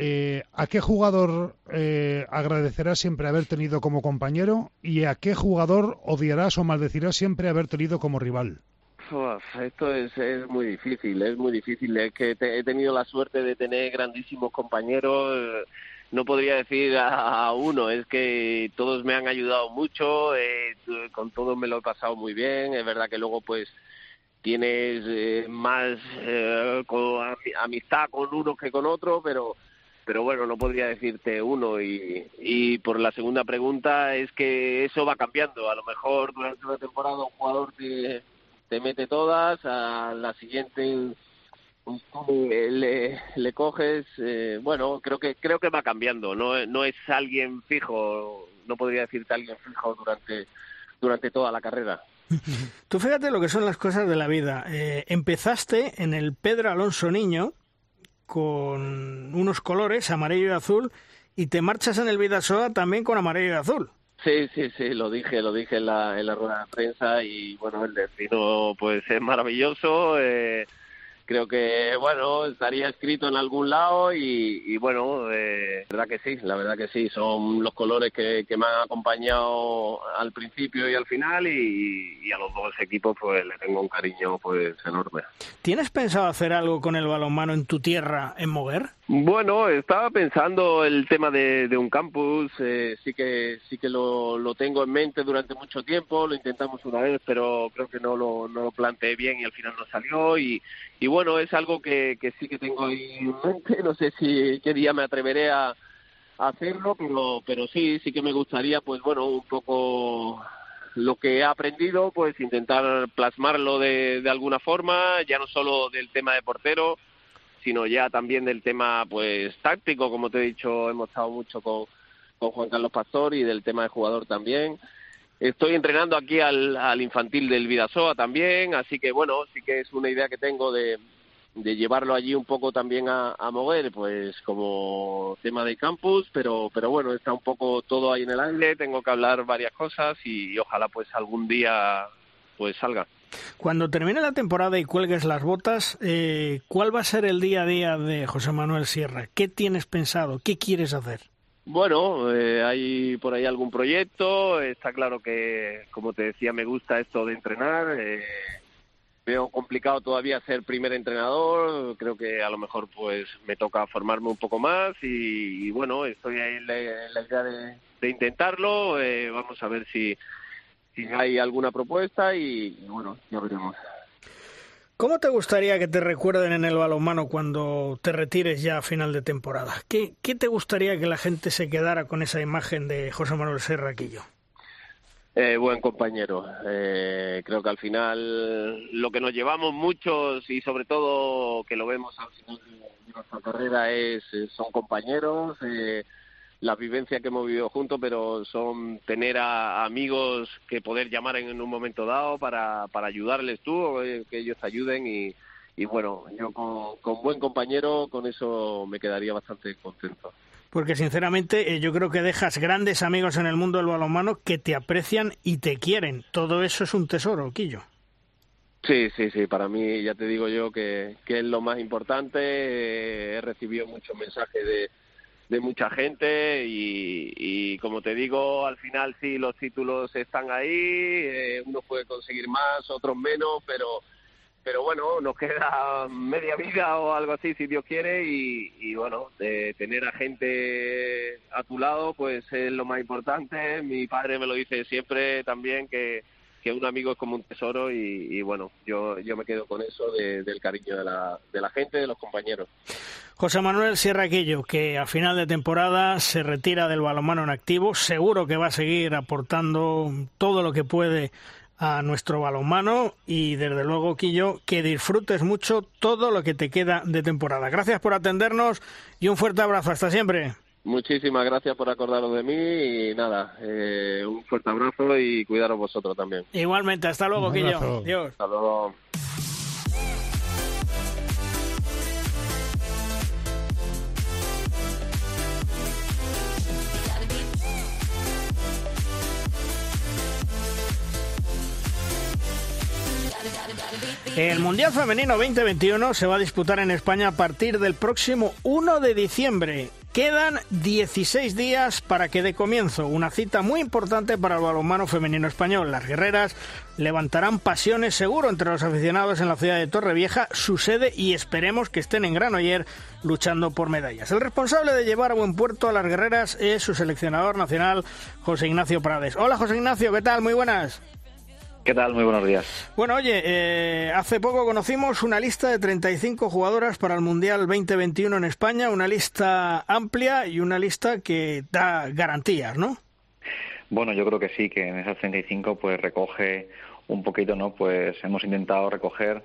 eh, ¿a qué jugador eh, agradecerás siempre haber tenido como compañero y a qué jugador odiarás o maldecirás siempre haber tenido como rival? esto es, es muy difícil, es muy difícil. Es que he tenido la suerte de tener grandísimos compañeros no podría decir a, uno, es que todos me han ayudado mucho, eh, con todos me lo he pasado muy bien, es verdad que luego pues tienes eh, más eh, amistad con uno que con otro, pero pero bueno, no podría decirte uno y, y por la segunda pregunta es que eso va cambiando, a lo mejor durante una temporada un jugador te, te mete todas, a la siguiente le, le coges, eh, bueno, creo que creo que va cambiando, no, no es alguien fijo, no podría decirte alguien fijo durante durante toda la carrera. Tú fíjate lo que son las cosas de la vida. Eh, empezaste en el Pedro Alonso Niño con unos colores amarillo y azul y te marchas en el Vidasoa también con amarillo y azul. Sí, sí, sí, lo dije, lo dije en la, en la rueda de prensa y bueno, el destino pues es maravilloso. Eh, creo que, bueno, estaría escrito en algún lado y, bueno, eh, la verdad que sí, la verdad que sí, son los colores que, me han acompañado al principio y al final y, a los dos equipos pues le tengo un cariño pues enorme. ¿Tienes pensado hacer algo con el balonmano en tu tierra, en Moguer? Bueno, estaba pensando el tema de, un campus, eh, sí que sí que lo, lo, tengo en mente durante mucho tiempo, lo intentamos una vez, pero creo que no lo, no lo planteé bien y al final no salió y, y bueno, es algo que, que sí que tengo ahí en mente, no sé si qué día me atreveré a, hacerlo, pero, pero sí, sí que me gustaría, pues bueno, un poco lo que he aprendido, pues intentar plasmarlo de, de alguna forma, ya no solo del tema de portero, sino ya también del tema pues táctico, como te he dicho, hemos estado mucho con, con Juan Carlos Pastor y del tema de jugador también. Estoy entrenando aquí al, al infantil del Vidasoa también, así que bueno, sí que es una idea que tengo de, llevarlo allí un poco también a, a mover, pues como tema de campus, pero, pero bueno, está un poco todo ahí en el aire, tengo que hablar varias cosas y, ojalá pues algún día pues salga. Cuando termine la temporada y cuelgues las botas, eh, ¿cuál va a ser el día a día de José Manuel Sierra? ¿Qué tienes pensado? ¿Qué quieres hacer? Bueno, eh, hay por ahí algún proyecto. Está claro que, como te decía, me gusta esto de entrenar. Eh, veo complicado todavía ser primer entrenador. Creo que a lo mejor pues me toca formarme un poco más y, bueno, estoy ahí en la, idea de, intentarlo. Eh, vamos a ver si, si hay alguna propuesta y bueno, ya veremos. ¿Cómo te gustaría que te recuerden en el balonmano cuando te retires ya a final de temporada? ¿Qué, qué te gustaría que la gente se quedara con esa imagen de José Manuel Serraquillo? Eh, buen compañero. Eh, creo que al final lo que nos llevamos muchos y sobre todo que lo vemos al final de nuestra carrera es son compañeros. Eh, la vivencia que hemos vivido juntos, pero son tener a, amigos que poder llamar en, un momento dado para, para ayudarles tú o que ellos te ayuden y, y bueno, yo con, con, buen compañero con eso me quedaría bastante contento. Porque sinceramente eh, yo creo que dejas grandes amigos en el mundo del balonmano que te aprecian y te quieren. Todo eso es un tesoro, Quillo. Sí, sí, sí, para mí ya te digo yo que, que es lo más importante. Eh, he recibido muchos mensajes de, de mucha gente y, como te digo, al final sí los títulos están ahí, eh, uno puede conseguir más, otros menos, pero pero bueno, nos queda media vida o algo así si Dios quiere y, y bueno, de tener a gente a tu lado pues es lo más importante. Mi padre me lo dice siempre también que que un amigo es como un tesoro y, bueno, yo, yo me quedo con eso del cariño de la, de la gente, de los compañeros. José Manuel Sierra Aquillo, que a final de temporada se retira del balonmano en activo, seguro que va a seguir aportando todo lo que puede a nuestro balonmano y desde luego, Quillo, que disfrutes mucho todo lo que te queda de temporada. Gracias por atendernos y un fuerte abrazo. Hasta siempre. Muchísimas gracias por acordaros de mí y nada, eh, un fuerte abrazo y cuidaros vosotros también. Igualmente, hasta luego, Quillo. Adiós. Hasta luego. El Mundial Femenino 2021 se va a disputar en España a partir del próximo 1 de diciembre. Quedan 16 días para que dé comienzo, una cita muy importante para el balonmano femenino español. Las guerreras levantarán pasiones seguro entre los aficionados en la ciudad de Torrevieja, su sede, y esperemos que estén en Granoller luchando por medallas. El responsable de llevar a buen puerto a las guerreras es su seleccionador nacional, José Ignacio Prades. Hola José Ignacio, ¿qué tal? Muy buenas. ¿Qué tal? Muy buenos días. Bueno, oye, eh, hace poco conocimos una lista de 35 jugadoras para el Mundial 2021 en España, una lista amplia y una lista que da garantías, ¿no? Bueno, yo creo que sí, que en esas 35 pues recoge un poquito, ¿no? Pues hemos intentado recoger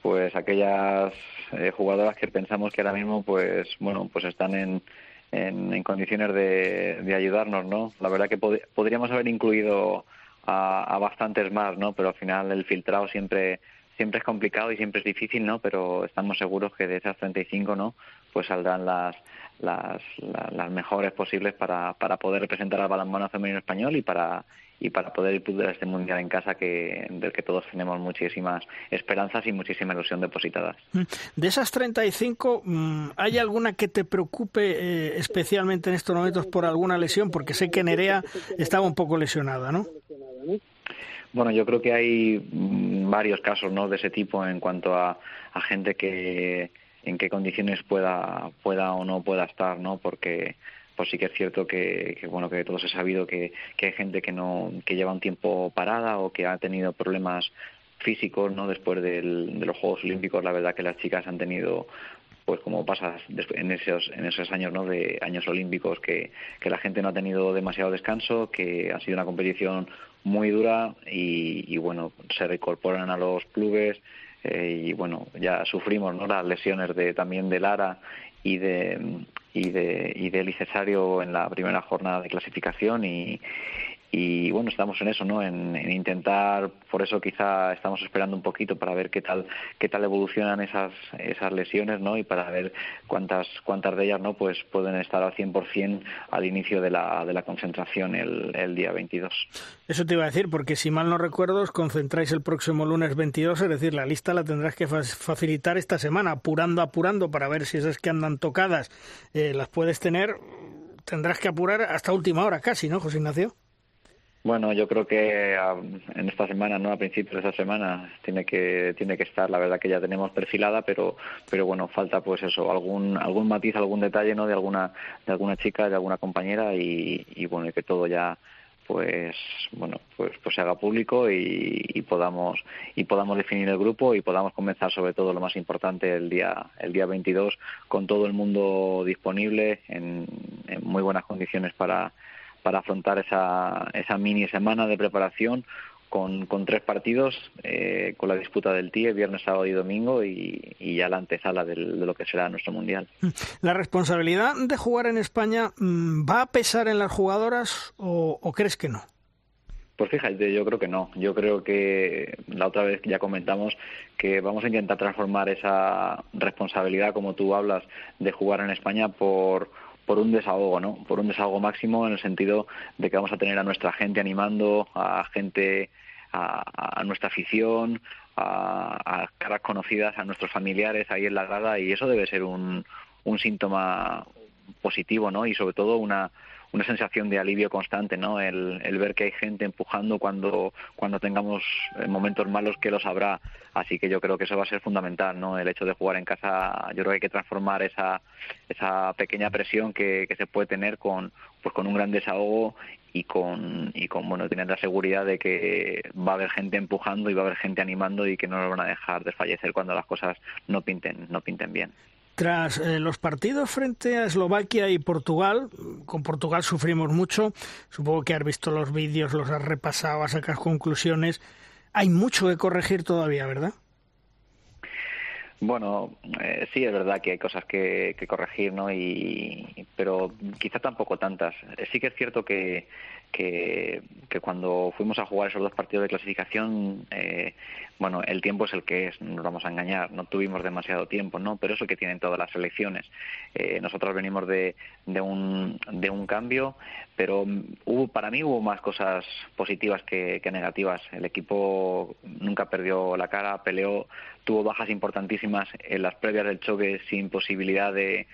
pues aquellas eh, jugadoras que pensamos que ahora mismo pues bueno, pues están en, en, condiciones de, de, ayudarnos, ¿no? La verdad que podríamos haber incluido a, bastantes más, ¿no? Pero al final el filtrado siempre siempre es complicado y siempre es difícil, ¿no? Pero estamos seguros que de esas 35, ¿no? Pues saldrán las las, las mejores posibles para, para poder representar al balonmano femenino español y para y para poder disputar este mundial en casa que del que todos tenemos muchísimas esperanzas y muchísima ilusión depositadas. Mm. De esas 35, mm, ¿hay alguna que te preocupe eh, especialmente en estos momentos por alguna lesión? Porque sé que Nerea estaba un poco lesionada, ¿no? Bueno, yo creo que hay mm, varios casos ¿no? de ese tipo en cuanto a, a gente que en qué condiciones pueda pueda o no pueda estar, ¿no? Porque pues sí que es cierto que, bueno que todos he sabido que, que, hay gente que no que lleva un tiempo parada o que ha tenido problemas físicos no después de los Juegos Olímpicos la verdad que las chicas han tenido pues como pasa en esos en esos años no de años olímpicos que, que la gente no ha tenido demasiado descanso que ha sido una competición muy dura y, bueno, se reincorporan a los clubes eh, y bueno, ya sufrimos ¿no? las lesiones de también de Lara y de y de y de Licesario en la primera jornada de clasificación y, y bueno estamos en eso no en, intentar por eso quizá estamos esperando un poquito para ver qué tal qué tal evolucionan esas esas lesiones no y para ver cuántas cuántas de ellas no pues pueden estar al 100% al inicio de la de la concentración el, el día 22 eso te iba a decir porque si mal no recuerdo os concentráis el próximo lunes 22 es decir la lista la tendrás que facilitar esta semana apurando apurando para ver si esas que andan tocadas eh, las puedes tener tendrás que apurar hasta última hora casi no José Ignacio bueno, yo creo que en esta semana, no a principios de esta semana, tiene que tiene que estar. La verdad que ya tenemos perfilada, pero pero bueno, falta pues eso, algún algún matiz, algún detalle, no, de alguna de alguna chica, de alguna compañera y, y bueno, y que todo ya pues bueno pues pues se haga público y, podamos y podamos definir el grupo y podamos comenzar sobre todo lo más importante el día el día 22 con todo el mundo disponible en muy buenas condiciones para para afrontar esa, esa mini semana de preparación con, con tres partidos, eh, con la disputa del TIE, viernes, sábado y domingo, y, ya la antesala de lo que será nuestro Mundial. ¿La responsabilidad de jugar en España mm, va a pesar en las jugadoras o, o crees que no? Pues fíjate, yo creo que no. Yo creo que la otra vez ya comentamos que vamos a intentar transformar esa responsabilidad, como tú hablas, de jugar en España por por un desahogo, ¿no? Por un desahogo máximo en el sentido de que vamos a tener a nuestra gente animando, a gente, a, nuestra afición, a, caras conocidas, a nuestros familiares ahí en la grada y eso debe ser un, un síntoma positivo, ¿no? Y sobre todo una una sensación de alivio constante, ¿no? El, ver que hay gente empujando cuando, cuando tengamos eh, momentos malos que los habrá. Así que yo creo que eso va a ser fundamental, ¿no? El hecho de jugar en casa, yo creo que hay que transformar esa, esa pequeña presión que, que se puede tener con, pues con un gran desahogo y con, y con bueno, tener la seguridad de que va a haber gente empujando y va a haber gente animando y que no nos van a dejar desfallecer cuando las cosas no pinten, no pinten bien. Tras eh, los partidos frente a Eslovaquia y Portugal, con Portugal sufrimos mucho, supongo que has visto los vídeos, los has repasado, has sacado conclusiones, hay mucho que corregir todavía, ¿verdad? Bueno, eh, sí es verdad que hay cosas que, corregir, ¿no? Y, pero quizá tampoco tantas. Eh, sí que es cierto que, que, cuando fuimos a jugar esos dos partidos de clasificación, eh, bueno, el tiempo es el que es, no nos vamos a engañar, no tuvimos demasiado tiempo, ¿no? Pero eso que tienen todas las selecciones. Eh, nosotros venimos de, de, un, de un cambio, pero hubo, para mí hubo más cosas positivas que, que negativas. El equipo nunca perdió la cara, peleó, tuvo bajas importantísimas en las previas del choque sin posibilidad de,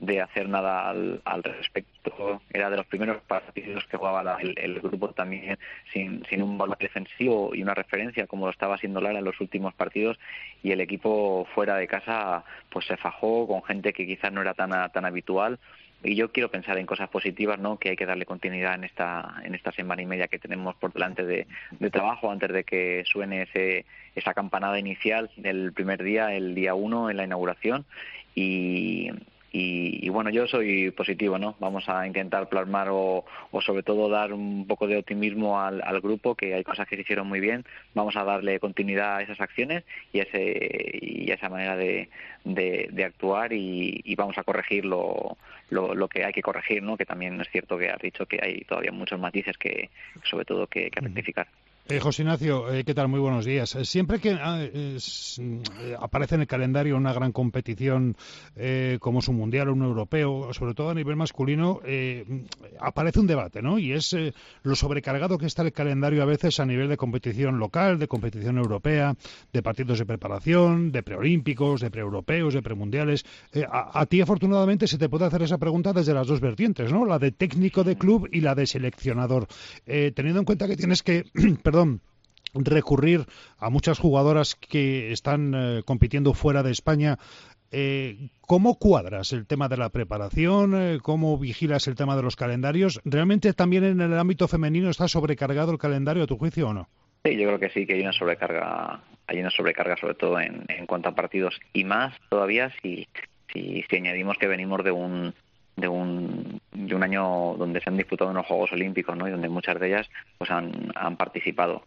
de hacer nada al, al, respecto. Era de los primeros partidos que jugaba el, grupo también sin, sin un valor defensivo y una referencia como lo estaba haciendo Lara en los últimos partidos y el equipo fuera de casa pues se fajó con gente que quizás no era tan, tan habitual y yo quiero pensar en cosas positivas, ¿no? Que hay que darle continuidad en esta en esta semana y media que tenemos por delante de, trabajo antes de que suene ese, esa campanada inicial del primer día, el día uno en la inauguración y, y, bueno, yo soy positivo, ¿no? Vamos a intentar plasmar o, o sobre todo dar un poco de optimismo al, al, grupo, que hay cosas que se hicieron muy bien. Vamos a darle continuidad a esas acciones y, ese, y a esa manera de, de, actuar y, y, vamos a corregir lo, lo, lo, que hay que corregir, ¿no? Que también es cierto que has dicho que hay todavía muchos matices que, sobre todo, que, que rectificar. Eh, José Ignacio, eh, ¿qué tal? Muy buenos días. Eh, siempre que ah, aparece en el calendario una gran competición como es un mundial o un europeo, sobre todo a nivel masculino, aparece un debate, ¿no? Y es lo sobrecargado que está el calendario a veces a nivel de competición local, de competición europea, de partidos de preparación, de preolímpicos, de preeuropeos, de premundiales. A, a, ti, afortunadamente, se te puede hacer esa pregunta desde las dos vertientes, ¿no? La de técnico de club y la de seleccionador. teniendo en cuenta que tienes que, perdón, recurrir a muchas jugadoras que están eh, compitiendo fuera de España. Eh, ¿Cómo cuadras el tema de la preparación? Eh, ¿Cómo vigilas el tema de los calendarios? ¿Realmente también en el ámbito femenino está sobrecargado el calendario a tu juicio o no? Sí, yo creo que sí, que hay una sobrecarga, hay una sobrecarga sobre todo en, cuanto a partidos y más todavía si, si, si añadimos que venimos de un de un, de un año donde se han disputado unos Juegos Olímpicos, ¿no? Y donde muchas de ellas pues han, han participado.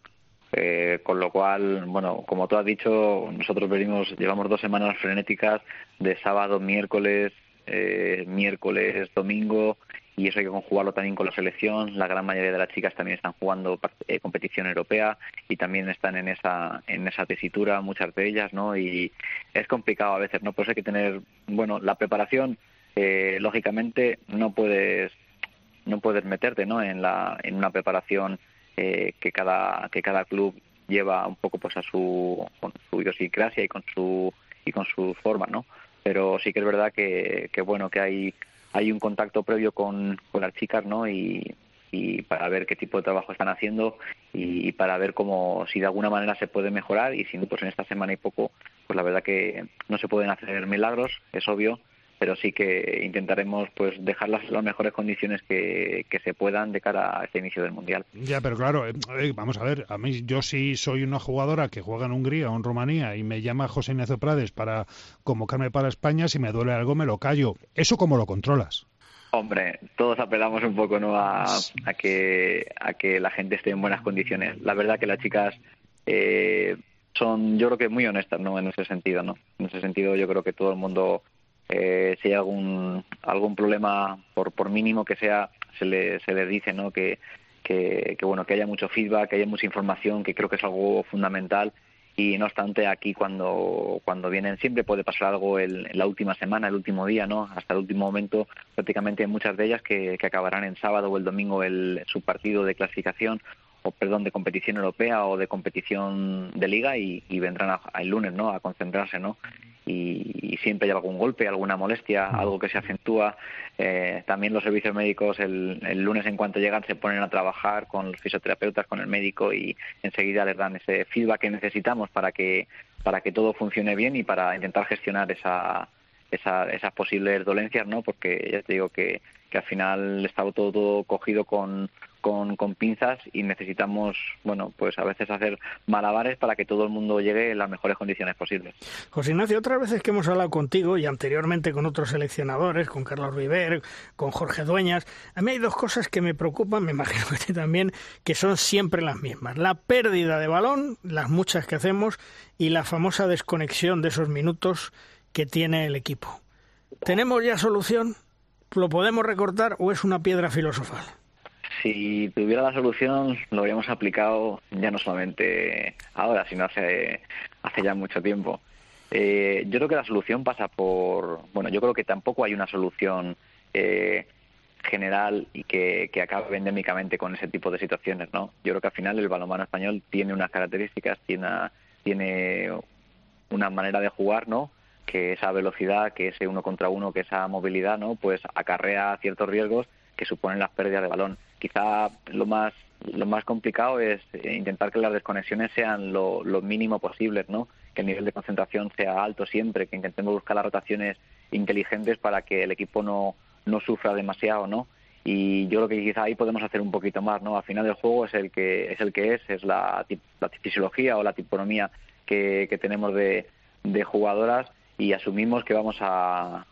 Eh, con lo cual, bueno, como tú has dicho, nosotros venimos, llevamos dos semanas frenéticas de sábado, miércoles, eh, miércoles, domingo, y eso hay que conjugarlo también con la selección. La gran mayoría de las chicas también están jugando eh, competición europea y también están en esa en esa tesitura, muchas de ellas, ¿no? Y es complicado a veces, ¿no? Pues hay que tener, bueno, la preparación eh, lógicamente no puedes no puedes meterte ¿no? en la en una preparación eh, que cada que cada club lleva un poco pues a su con su idiosincrasia y con su y con su forma no pero sí que es verdad que, que bueno que hay hay un contacto previo con, con las chicas no y, y para ver qué tipo de trabajo están haciendo y, para ver cómo si de alguna manera se puede mejorar y si no pues en esta semana y poco pues la verdad que no se pueden hacer milagros es obvio pero sí que intentaremos pues dejarlas en las mejores condiciones que, que, se puedan de cara a este inicio del mundial. Ya, pero claro, eh, eh, vamos a ver, a mí yo sí soy una jugadora que juega en Hungría o en Rumanía y me llama José Ignacio Prades para convocarme para España, si me duele algo me lo callo. ¿Eso cómo lo controlas? Hombre, todos apelamos un poco ¿no? a, a, que, a que la gente esté en buenas condiciones. La verdad que las chicas eh, son, yo creo que muy honestas ¿no? en ese sentido. ¿no? En ese sentido yo creo que todo el mundo eh, si hay algún algún problema por por mínimo que sea se le se le dice no que, que, bueno que haya mucho feedback que haya mucha información que creo que es algo fundamental. Y no obstante aquí cuando cuando vienen siempre puede pasar algo en la última semana el último día no hasta el último momento prácticamente hay muchas de ellas que, que acabarán en sábado o el domingo el su partido de clasificación o perdón de competición europea o de competición de liga y, y vendrán el lunes no a concentrarse no y, siempre hay algún golpe, alguna molestia, algo que se acentúa. Eh, también los servicios médicos el, lunes en cuanto llegan se ponen a trabajar con los fisioterapeutas, con el médico y enseguida les dan ese feedback que necesitamos para que para que todo funcione bien y para intentar gestionar esa, esa, esas posibles dolencias, ¿no? Porque ya te digo que, que al final todo, todo cogido con, con, con, pinzas y necesitamos, bueno, pues a veces hacer malabares para que todo el mundo llegue en las mejores condiciones posibles. José Ignacio, otras veces que hemos hablado contigo y anteriormente con otros seleccionadores, con Carlos River, con Jorge Dueñas, a mí hay dos cosas que me preocupan, me imagino que también, que son siempre las mismas. La pérdida de balón, las muchas que hacemos, y la famosa desconexión de esos minutos que tiene el equipo. ¿Tenemos ya solución? ¿Lo podemos recortar o es una piedra filosofal? Si tuviera la solución lo habríamos aplicado ya no solamente ahora, sino hace, hace ya mucho tiempo. Eh, yo creo que la solución pasa por, bueno, yo creo que tampoco hay una solución eh, general y que, que acabe endémicamente con ese tipo de situaciones, ¿no? Yo creo que al final el balonmano español tiene unas características, tiene, tiene una manera de jugar, ¿no? Que esa velocidad, que ese uno contra uno, que esa movilidad, ¿no? Pues acarrea ciertos riesgos que suponen las pérdidas de balón quizá lo más lo más complicado es eh, intentar que las desconexiones sean lo, mínimo posible, ¿no? Que el nivel de concentración sea alto siempre, que intentemos buscar las rotaciones inteligentes para que el equipo no, no sufra demasiado, ¿no? Y yo creo que quizá ahí podemos hacer un poquito más, ¿no? Al final el juego es el que es el que es, es la, la fisiología o la tiponomía que, que tenemos de, de jugadoras y asumimos que vamos a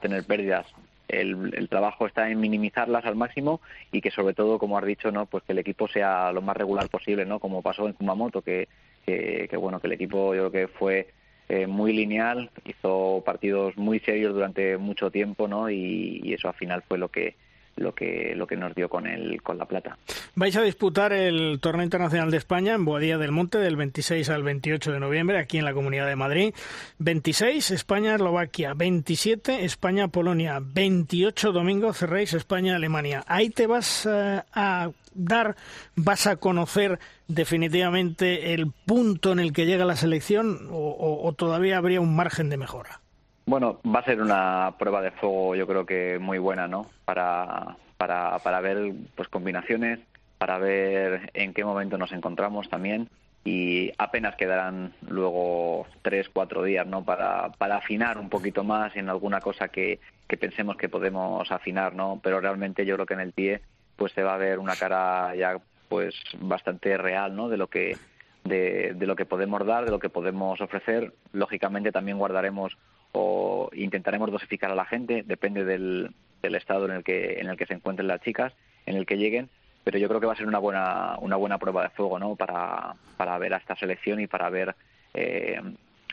tener pérdidas el, trabajo está en minimizarlas al máximo y que sobre todo, como has dicho, no, pues que el equipo sea lo más regular posible, ¿no? Como pasó en Kumamoto, que, que, bueno, que el equipo yo creo que fue eh, muy lineal, hizo partidos muy serios durante mucho tiempo, ¿no? y eso al final fue lo que lo que lo que nos dio con el con la plata. Vais a disputar el Torneo Internacional de España en Boadilla del Monte del 26 al 28 de noviembre aquí en la Comunidad de Madrid. 26 España Eslovaquia, 27 España Polonia, 28 domingo cerréis España Alemania. Ahí te vas eh, a dar, vas a conocer definitivamente el punto en el que llega la selección o todavía habría un margen de mejora. Bueno, va a ser una prueba de fuego, yo creo que muy buena, ¿no? Para, para, para ver pues combinaciones, para ver en qué momento nos encontramos también y apenas quedarán luego tres, cuatro días, ¿no? Para, para afinar un poquito más en alguna cosa que, que pensemos que podemos afinar, ¿no? Pero realmente yo creo que en el pie pues se va a ver una cara ya pues bastante real, ¿no? De lo que de, de lo que podemos dar, de lo que podemos ofrecer. Lógicamente también guardaremos o intentaremos dosificar a la gente, depende del, del estado en el que en el que se encuentren las chicas, en el que lleguen, pero yo creo que va a ser una buena una buena prueba de fuego, ¿no? Para, para ver a esta selección y para ver eh,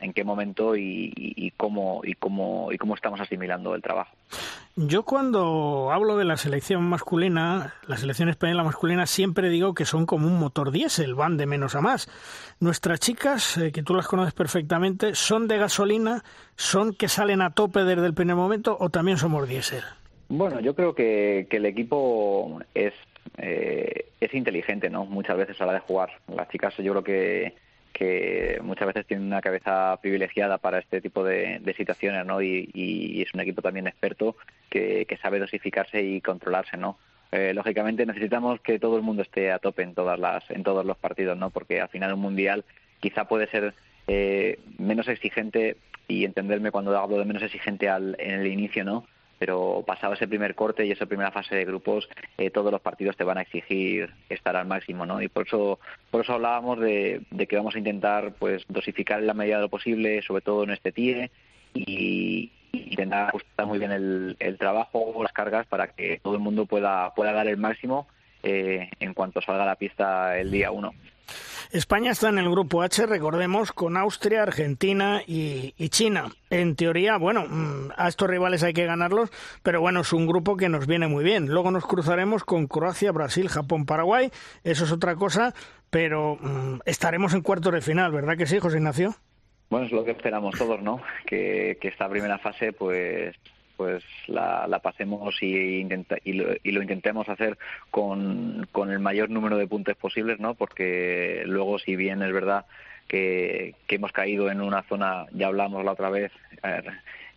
en qué momento y, cómo y cómo y cómo estamos asimilando el trabajo. Yo cuando hablo de la selección masculina, la selección española masculina, siempre digo que son como un motor diésel, van de menos a más. Nuestras chicas, eh, que tú las conoces perfectamente, ¿son de gasolina? ¿Son que salen a tope desde el primer momento o también somos diésel? Bueno, yo creo que, que el equipo es, eh, es inteligente, ¿no? Muchas veces a la de jugar. Las chicas yo creo que que muchas veces tiene una cabeza privilegiada para este tipo de, situaciones, ¿no? Y, es un equipo también experto que, sabe dosificarse y controlarse, ¿no? Eh, lógicamente necesitamos que todo el mundo esté a tope en todas las en todos los partidos, ¿no? Porque al final un mundial quizá puede ser eh, menos exigente y entenderme cuando hablo de menos exigente al, en el inicio, ¿no? Pero pasado ese primer corte y esa primera fase de grupos, eh, todos los partidos te van a exigir estar al máximo, ¿no? Y por eso, por eso hablábamos de, que vamos a intentar, pues, dosificar en la medida de lo posible, sobre todo en este TIE, y, intentar ajustar muy bien el, el trabajo, las cargas, para que todo el mundo pueda, pueda dar el máximo eh, en cuanto salga a la pista el día uno. España está en el grupo H, recordemos, con Austria, Argentina y, China. En teoría, bueno, mm, a estos rivales hay que ganarlos, pero bueno, es un grupo que nos viene muy bien. Luego nos cruzaremos con Croacia, Brasil, Japón, Paraguay. Eso es otra cosa, pero mm, estaremos en cuartos de final, ¿verdad que sí, José Ignacio? Bueno, es lo que esperamos todos, ¿no? Que, que esta primera fase, pues pues la, pasemos y, intenta, y, lo, intentemos hacer con, con, el mayor número de puntos posibles, ¿no? Porque luego, si bien es verdad que, hemos caído en una zona, ya hablamos la otra vez, eh,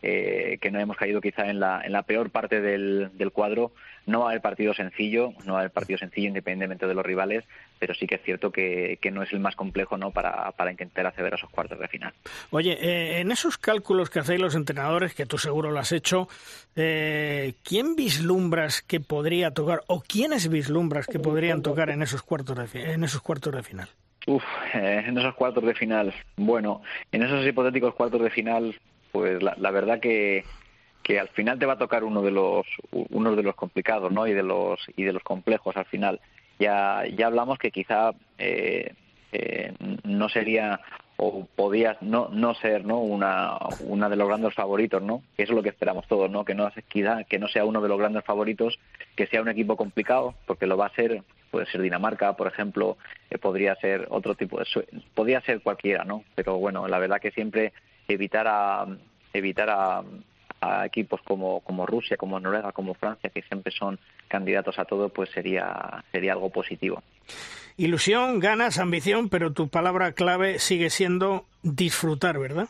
que no hemos caído quizá en la, en la peor parte del, del cuadro. No va a haber partido sencillo, no va a haber partido sencillo independientemente de los rivales, pero sí que es cierto que, que no es el más complejo ¿no? para, para intentar acceder a esos cuartos de final. Oye, eh, en esos cálculos que hacéis los entrenadores, que tú seguro lo has hecho, eh, ¿quién vislumbras que podría tocar o quiénes vislumbras que podrían tocar en esos cuartos de, en esos cuartos de final? Uf, eh, en esos cuartos de final. Bueno, en esos hipotéticos cuartos de final, pues la, la verdad que, que al final te va a tocar uno de los uno de los complicados, ¿no? Y de los y de los complejos al final. Ya ya hablamos que quizá eh, eh, no sería o podía no no ser, ¿no? Una una de los grandes favoritos, ¿no? Eso es lo que esperamos todos, ¿no? Que no quizá que no sea uno de los grandes favoritos, que sea un equipo complicado, porque lo va a ser puede ser Dinamarca, por ejemplo, eh, podría ser otro tipo de podría ser cualquiera, ¿no? Pero bueno, la verdad que siempre evitar a evitar a, a equipos como, como Rusia, como Noruega, como Francia, que siempre son candidatos a todo, pues sería sería algo positivo. Ilusión, ganas, ambición, pero tu palabra clave sigue siendo disfrutar, ¿verdad?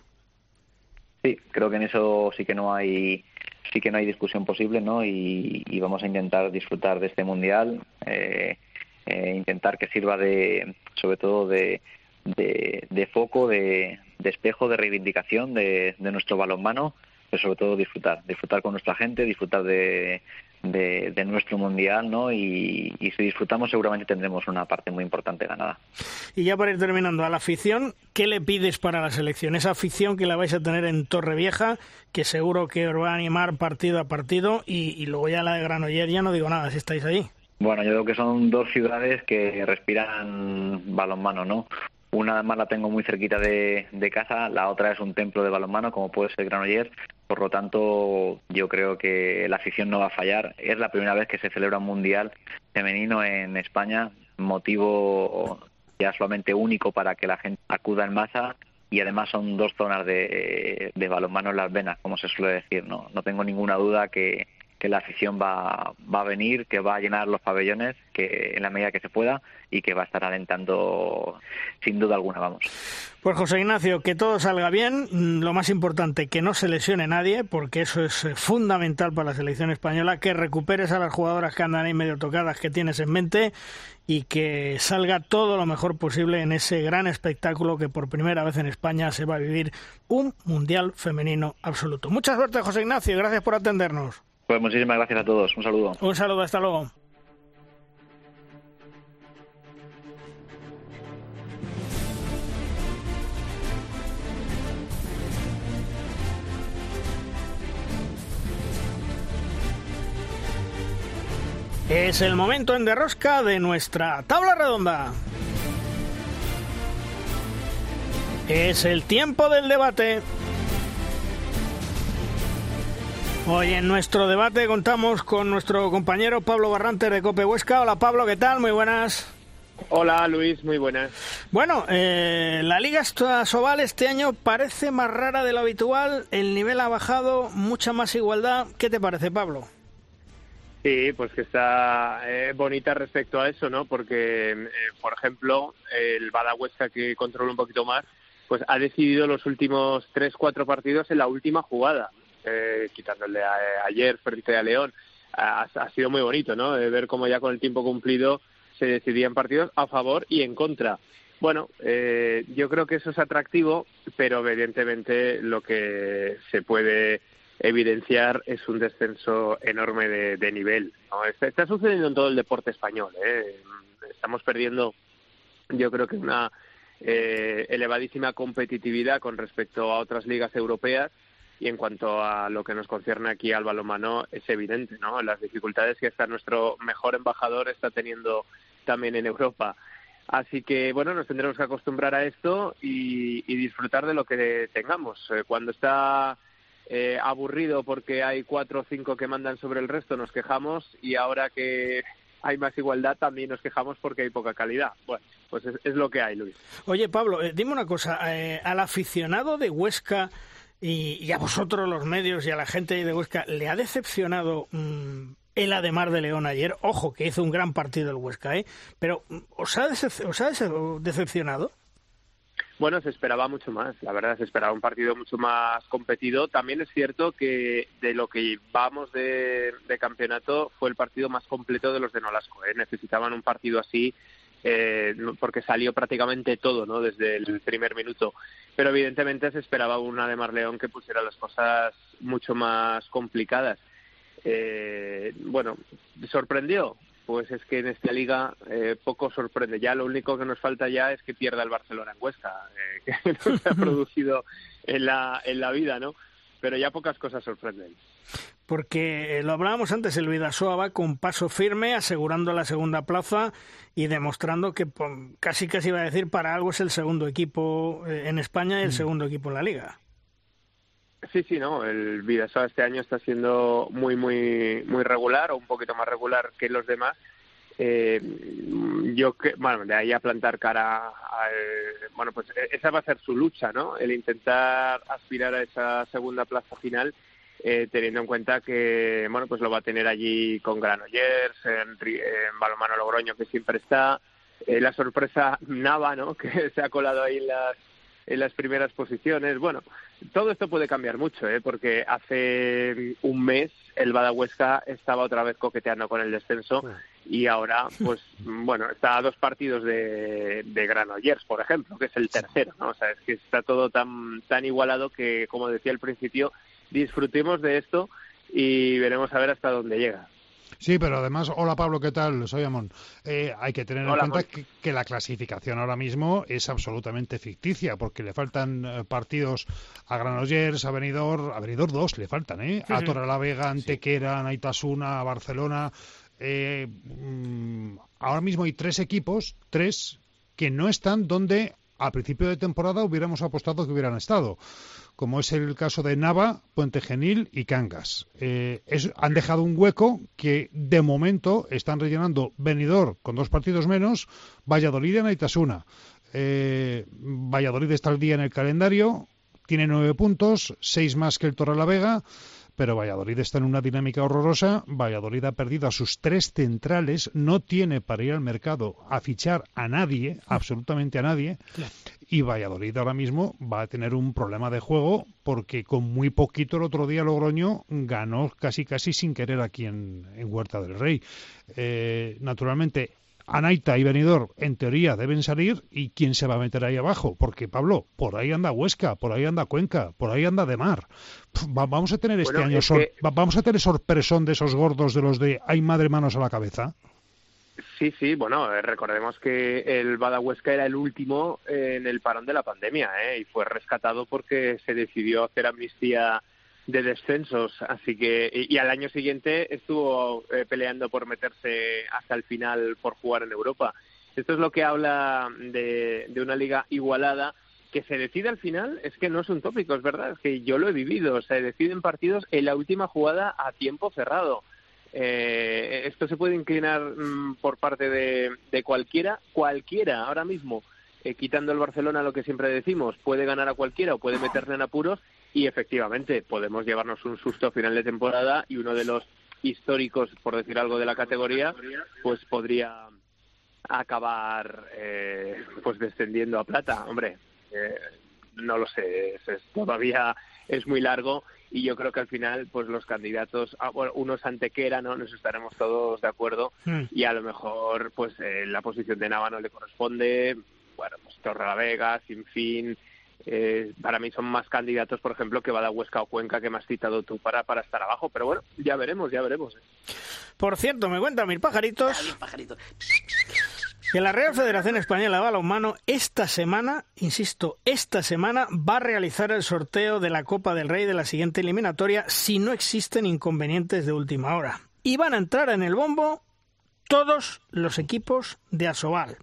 Sí, creo que en eso sí que no hay sí que no hay discusión posible, ¿no? Y, y vamos a intentar disfrutar de este mundial. Eh, eh, intentar que sirva de, sobre todo de, de, foco, de, de, espejo, de reivindicación de, de nuestro balonmano, pero sobre todo disfrutar, disfrutar con nuestra gente, disfrutar de, de, nuestro mundial, ¿no? Y, y, si disfrutamos seguramente tendremos una parte muy importante ganada. Y ya para ir terminando, a la afición, ¿qué le pides para la selección? Esa afición que la vais a tener en Torrevieja, que seguro que os va a animar partido a partido, y, y luego ya la de Granollers, ya no digo nada, si estáis ahí. Bueno, yo creo que son dos ciudades que respiran balonmano, ¿no? Una además la tengo muy cerquita de, de, casa, la otra es un templo de balonmano, como puede ser Granollers. Por lo tanto, yo creo que la afición no va a fallar. Es la primera vez que se celebra un mundial femenino en España, motivo ya solamente único para que la gente acuda en masa y además son dos zonas de, de balonmano en las venas, como se suele decir. No, no tengo ninguna duda que, que la afición va, va a venir, que va a llenar los pabellones, que en la medida que se pueda y que va a estar alentando sin duda alguna, vamos. Pues José Ignacio, que todo salga bien, lo más importante, que no se lesione nadie, porque eso es eh, fundamental para la selección española, que recuperes a las jugadoras que andan ahí medio tocadas que tienes en mente y que salga todo lo mejor posible en ese gran espectáculo que por primera vez en España se va a vivir un Mundial Femenino absoluto. Mucha suerte, José Ignacio, gracias por atendernos. Pues muchísimas gracias a todos. Un saludo. Un saludo, hasta luego. Es el momento en derrosca de nuestra tabla redonda. Es el tiempo del debate. Hoy en nuestro debate contamos con nuestro compañero Pablo Barrante de Cope Huesca. Hola Pablo, ¿qué tal? Muy buenas. Hola Luis, muy buenas. Bueno, eh, la Liga Sobal este año parece más rara de lo habitual, el nivel ha bajado, mucha más igualdad. ¿Qué te parece, Pablo? Sí, pues que está eh, bonita respecto a eso, ¿no? Porque, eh, por ejemplo, el Bada Huesca, que controla un poquito más, pues ha decidido los últimos tres, cuatro partidos en la última jugada eh, quitándole a, ayer frente a León, ha, sido muy bonito, ¿no? De ver cómo ya con el tiempo cumplido se decidían partidos a favor y en contra. Bueno, eh, yo creo que eso es atractivo, pero evidentemente lo que se puede evidenciar es un descenso enorme de, de nivel. ¿no? Está, está, sucediendo en todo el deporte español. ¿eh? Estamos perdiendo, yo creo que una eh, elevadísima competitividad con respecto a otras ligas europeas y en cuanto a lo que nos concierne aquí al balonmano es evidente, ¿no? Las dificultades que está nuestro mejor embajador está teniendo también en Europa. Así que, bueno, nos tendremos que acostumbrar a esto y, disfrutar de lo que tengamos. Eh, cuando está eh, aburrido porque hay cuatro o cinco que mandan sobre el resto, nos quejamos y ahora que hay más igualdad también nos quejamos porque hay poca calidad. Bueno, pues es, es lo que hay, Luis. Oye, Pablo, eh, dime una cosa. Eh, al aficionado de Huesca y, a vosotros los medios y a la gente de Huesca, ¿le ha decepcionado mmm, el Ademar de León ayer? Ojo, que hizo un gran partido el Huesca, ¿eh? Pero ¿os ha, ¿os ha decep decepcionado? Bueno, se esperaba mucho más, la verdad, se esperaba un partido mucho más competido. También es cierto que de lo que vamos de, campeonato fue el partido más completo de los de Nolasco. ¿eh? Necesitaban un partido así eh, porque salió prácticamente todo ¿no? desde el primer minuto. Pero evidentemente se esperaba una de Marleón que pusiera las cosas mucho más complicadas. Eh, bueno, sorprendió, pues es que en esta liga eh, poco sorprende. Ya lo único que nos falta ya es que pierda el Barcelona en Huesca, eh, que no se ha producido en la, en la vida, ¿no? Pero ya pocas cosas sorprenden. Porque eh, lo hablábamos antes, el Vidasoa va con paso firme, asegurando la segunda plaza y demostrando que casi casi iba a decir para algo es el segundo equipo en España y el mm. segundo equipo en la liga. Sí, sí, no. El Vidasoa este año está siendo muy, muy, muy regular o un poquito más regular que los demás. Eh, yo que, bueno, de ahí a plantar cara al, bueno, pues e, esa va a ser su lucha, ¿no? El intentar aspirar a esa segunda plaza final, eh, teniendo en cuenta que, bueno, pues lo va a tener allí con Granollers, en, en Balomano Logroño que siempre está, eh, la sorpresa Nava, ¿no? Que se ha colado ahí en las en las primeras posiciones. Bueno, todo esto puede cambiar mucho, ¿eh? porque hace un mes el Badahuesca estaba otra vez coqueteando con el descenso y ahora, pues bueno, está a dos partidos de, de Granollers, por ejemplo, que es el tercero, ¿no? O sea, es que está todo tan, tan igualado que, como decía al principio, disfrutemos de esto y veremos a ver hasta dónde llega. Sí, pero además, hola Pablo, ¿qué tal? Soy Amón. Eh, hay que tener en cuenta que, la clasificación ahora mismo es absolutamente ficticia, porque le faltan eh, partidos a Granollers, a Benidorm, a Benidorm dos le faltan, ¿eh? A Torrelavega, Antequera, Naitasuna, Barcelona. Eh, mm, ahora mismo hay tres equipos, tres, que no están donde a principio de temporada hubiéramos apostado que hubieran estado como es el caso de Nava, Puente Genil y Cangas. Eh, han dejado un hueco que de momento están rellenando Benidorm con dos partidos menos, Valladolid y Naitasuna. Eh, Valladolid está al día en el calendario, tiene nueve puntos, seis más que el Torrelavega. Vega pero Valladolid está en una dinámica horrorosa. Valladolid ha perdido a sus tres centrales, no tiene para ir al mercado a fichar a nadie, absolutamente a nadie. Y Valladolid ahora mismo va a tener un problema de juego porque con muy poquito el otro día Logroño ganó casi casi sin querer aquí en, Huerta del Rey. Eh, naturalmente Anaita y Benidorm, en teoría, deben salir. ¿Y quién se va a meter ahí abajo? Porque, Pablo, por ahí anda Huesca, por ahí anda Cuenca, por ahí anda De Mar. vamos a tener este año, vamos a tener sorpresón de esos gordos de los de hay madre manos a la cabeza. Sí, sí, bueno, eh, recordemos que el Bada Huesca era el último en el parón de la pandemia ¿eh? y fue rescatado porque se decidió hacer amnistía de descensos, así que y, al año siguiente estuvo eh, peleando por meterse hasta el final por jugar en Europa. Esto es lo que habla de, de una liga igualada que se decide al final es que no es un tópico, es verdad, es que yo lo he vivido, se deciden partidos en la última jugada a tiempo cerrado. Eh, esto se puede inclinar mm, por parte de, de, cualquiera, cualquiera ahora mismo, eh, quitando el Barcelona lo que siempre decimos, puede ganar a cualquiera o puede meterle en apuros y efectivamente podemos llevarnos un susto a final de temporada y uno de los históricos, por decir algo, de la categoría, pues podría acabar eh, pues descendiendo a plata. Hombre, eh, no lo sé, es, todavía es muy largo y yo creo que al final pues los candidatos ah, bueno, unos Antequera no nos estaremos todos de acuerdo hmm. y a lo mejor pues eh, la posición de Nava no le corresponde bueno pues Torre la Vega sin fin eh, para mí son más candidatos, por ejemplo, que Huesca o Cuenca, que me has citado tú para, para estar abajo. Pero bueno, ya veremos, ya veremos. ¿eh? Por cierto, me cuentan mis pajaritos. Que la Real Federación Española de Balonmano esta semana, insisto, esta semana va a realizar el sorteo de la Copa del Rey de la siguiente eliminatoria si no existen inconvenientes de última hora. Y van a entrar en el bombo todos los equipos de Asobal.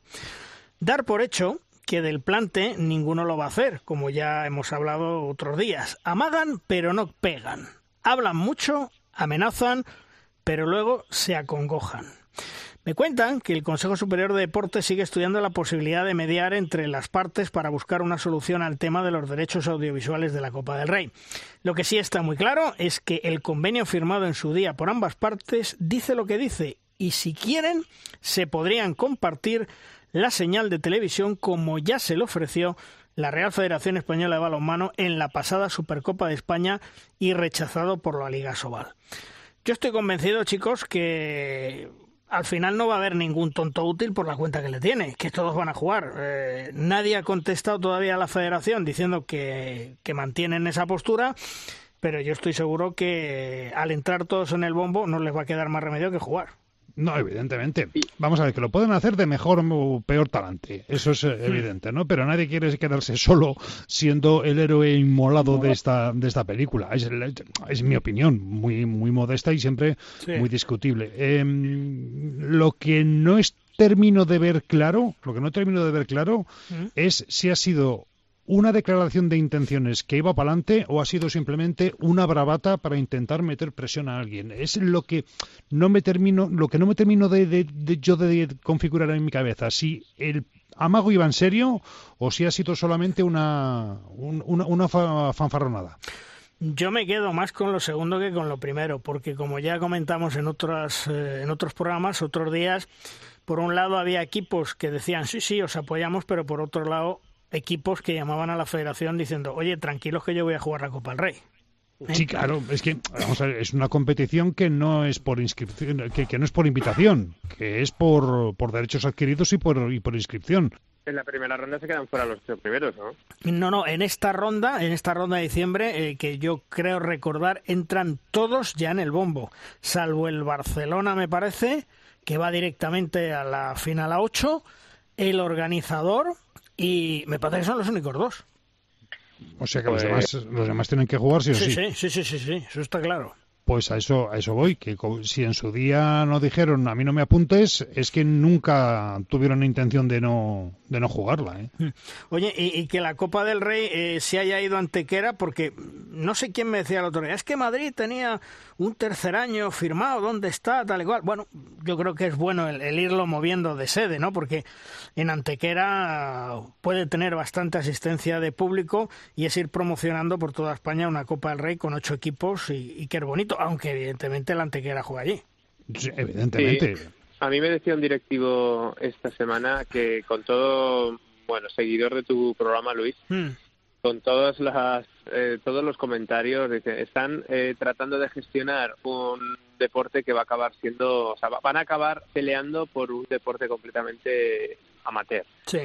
Dar por hecho que del plante ninguno lo va a hacer, como ya hemos hablado otros días. Amagan, pero no pegan. Hablan mucho, amenazan, pero luego se acongojan. Me cuentan que el Consejo Superior de Deportes sigue estudiando la posibilidad de mediar entre las partes para buscar una solución al tema de los derechos audiovisuales de la Copa del Rey. Lo que sí está muy claro es que el convenio firmado en su día por ambas partes dice lo que dice y si quieren se podrían compartir la señal de televisión como ya se le ofreció la Real Federación Española de Balonmano en la pasada Supercopa de España y rechazado por la Liga Sobal. Yo estoy convencido, chicos, que al final no va a haber ningún tonto útil por la cuenta que le tiene, que todos van a jugar. Eh, nadie ha contestado todavía a la federación diciendo que, que mantienen esa postura, pero yo estoy seguro que al entrar todos en el bombo no les va a quedar más remedio que jugar. No, evidentemente. Vamos a ver, que lo pueden hacer de mejor o peor talante. Eso es eh, hmm. evidente, ¿no? Pero nadie quiere quedarse solo siendo el héroe inmolado de esta, de esta película. Es, es mi opinión, muy, muy modesta y siempre muy discutible. Em, lo que no es termino de ver claro, lo que no termino de ver claro hmm. es si ha sido una declaración de intenciones que iba para adelante o ha sido simplemente una bravata para intentar meter presión a alguien. Es lo que no me termino, lo que no me termino de, yo de configurar en mi cabeza. Si el amago iba en serio o si ha sido solamente una, una, fanfarronada. Yo me quedo más con lo segundo que con lo primero, porque como ya comentamos en otros, eh, en otros programas, otros días, por un lado había equipos que decían sí, sí, os apoyamos, pero por otro lado equipos que llamaban a la federación diciendo, oye, tranquilos que yo voy a jugar la Copa del Rey. Sí, claro, es que vamos a ver, es una competición que no es por inscripción, que, no es por invitación, que es por, por derechos adquiridos y por, y por inscripción. En la primera ronda se quedan fuera los tres primeros, ¿no? No, no, en esta ronda, en esta ronda de diciembre, eh, que yo creo recordar, entran todos ya en el bombo, salvo el Barcelona, me parece, que va directamente a la final a 8, el organizador, y me parece que son los únicos dos. O sea que los, pues demás, los demás tienen que jugar sí o sí. Sí, sí, sí, sí, sí, eso está claro. Pues a eso, a eso voy, que si en su día no dijeron a mí no me apuntes, es que nunca tuvieron intención de no, de no jugarla. ¿eh? Hmm. Oye, y, que la Copa del Rey eh, se haya ido Antequera, porque no sé quién me decía el otro día, es que Madrid tenía un tercer año firmado, ¿dónde está? Tal y cual. Bueno, yo creo que es bueno el, irlo moviendo de sede, ¿no? Porque en Antequera puede tener bastante asistencia de público y es ir promocionando por toda España una Copa del Rey con ocho equipos y, y que es bonito aunque evidentemente el Antequera juega allí. evidentemente. A mí me decía un directivo esta semana que con todo, bueno, seguidor de tu programa, Luis, hmm. con todas las, eh, todos los comentarios, están eh, tratando de gestionar un deporte que va a acabar siendo, o sea, van a acabar peleando por un deporte completamente amateur. Sí.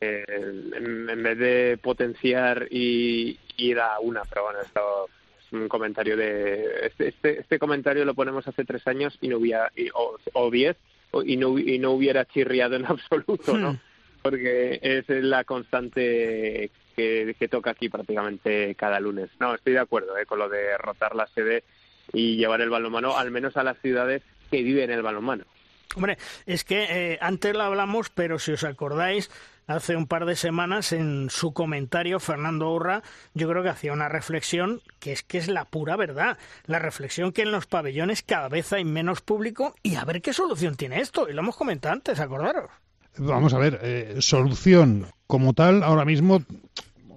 Eh, en, vez de potenciar y ir a una, pero bueno, esto un comentario de este, este, este, comentario lo ponemos hace tres años y no hubiera o, diez y no y no hubiera chirriado en absoluto no hmm. porque es la constante que, que, toca aquí prácticamente cada lunes no estoy de acuerdo ¿eh? con lo de rotar la sede y llevar el balonmano al menos a las ciudades que viven el balonmano Hombre, es que eh, antes lo hablamos, pero si os acordáis, hace un par de semanas en su comentario Fernando Urra yo creo que hacía una reflexión que es que es la pura verdad la reflexión que en los pabellones cada vez hay menos público y a ver qué solución tiene esto y lo hemos comentado antes acordaros. Vamos a ver eh, solución como tal ahora mismo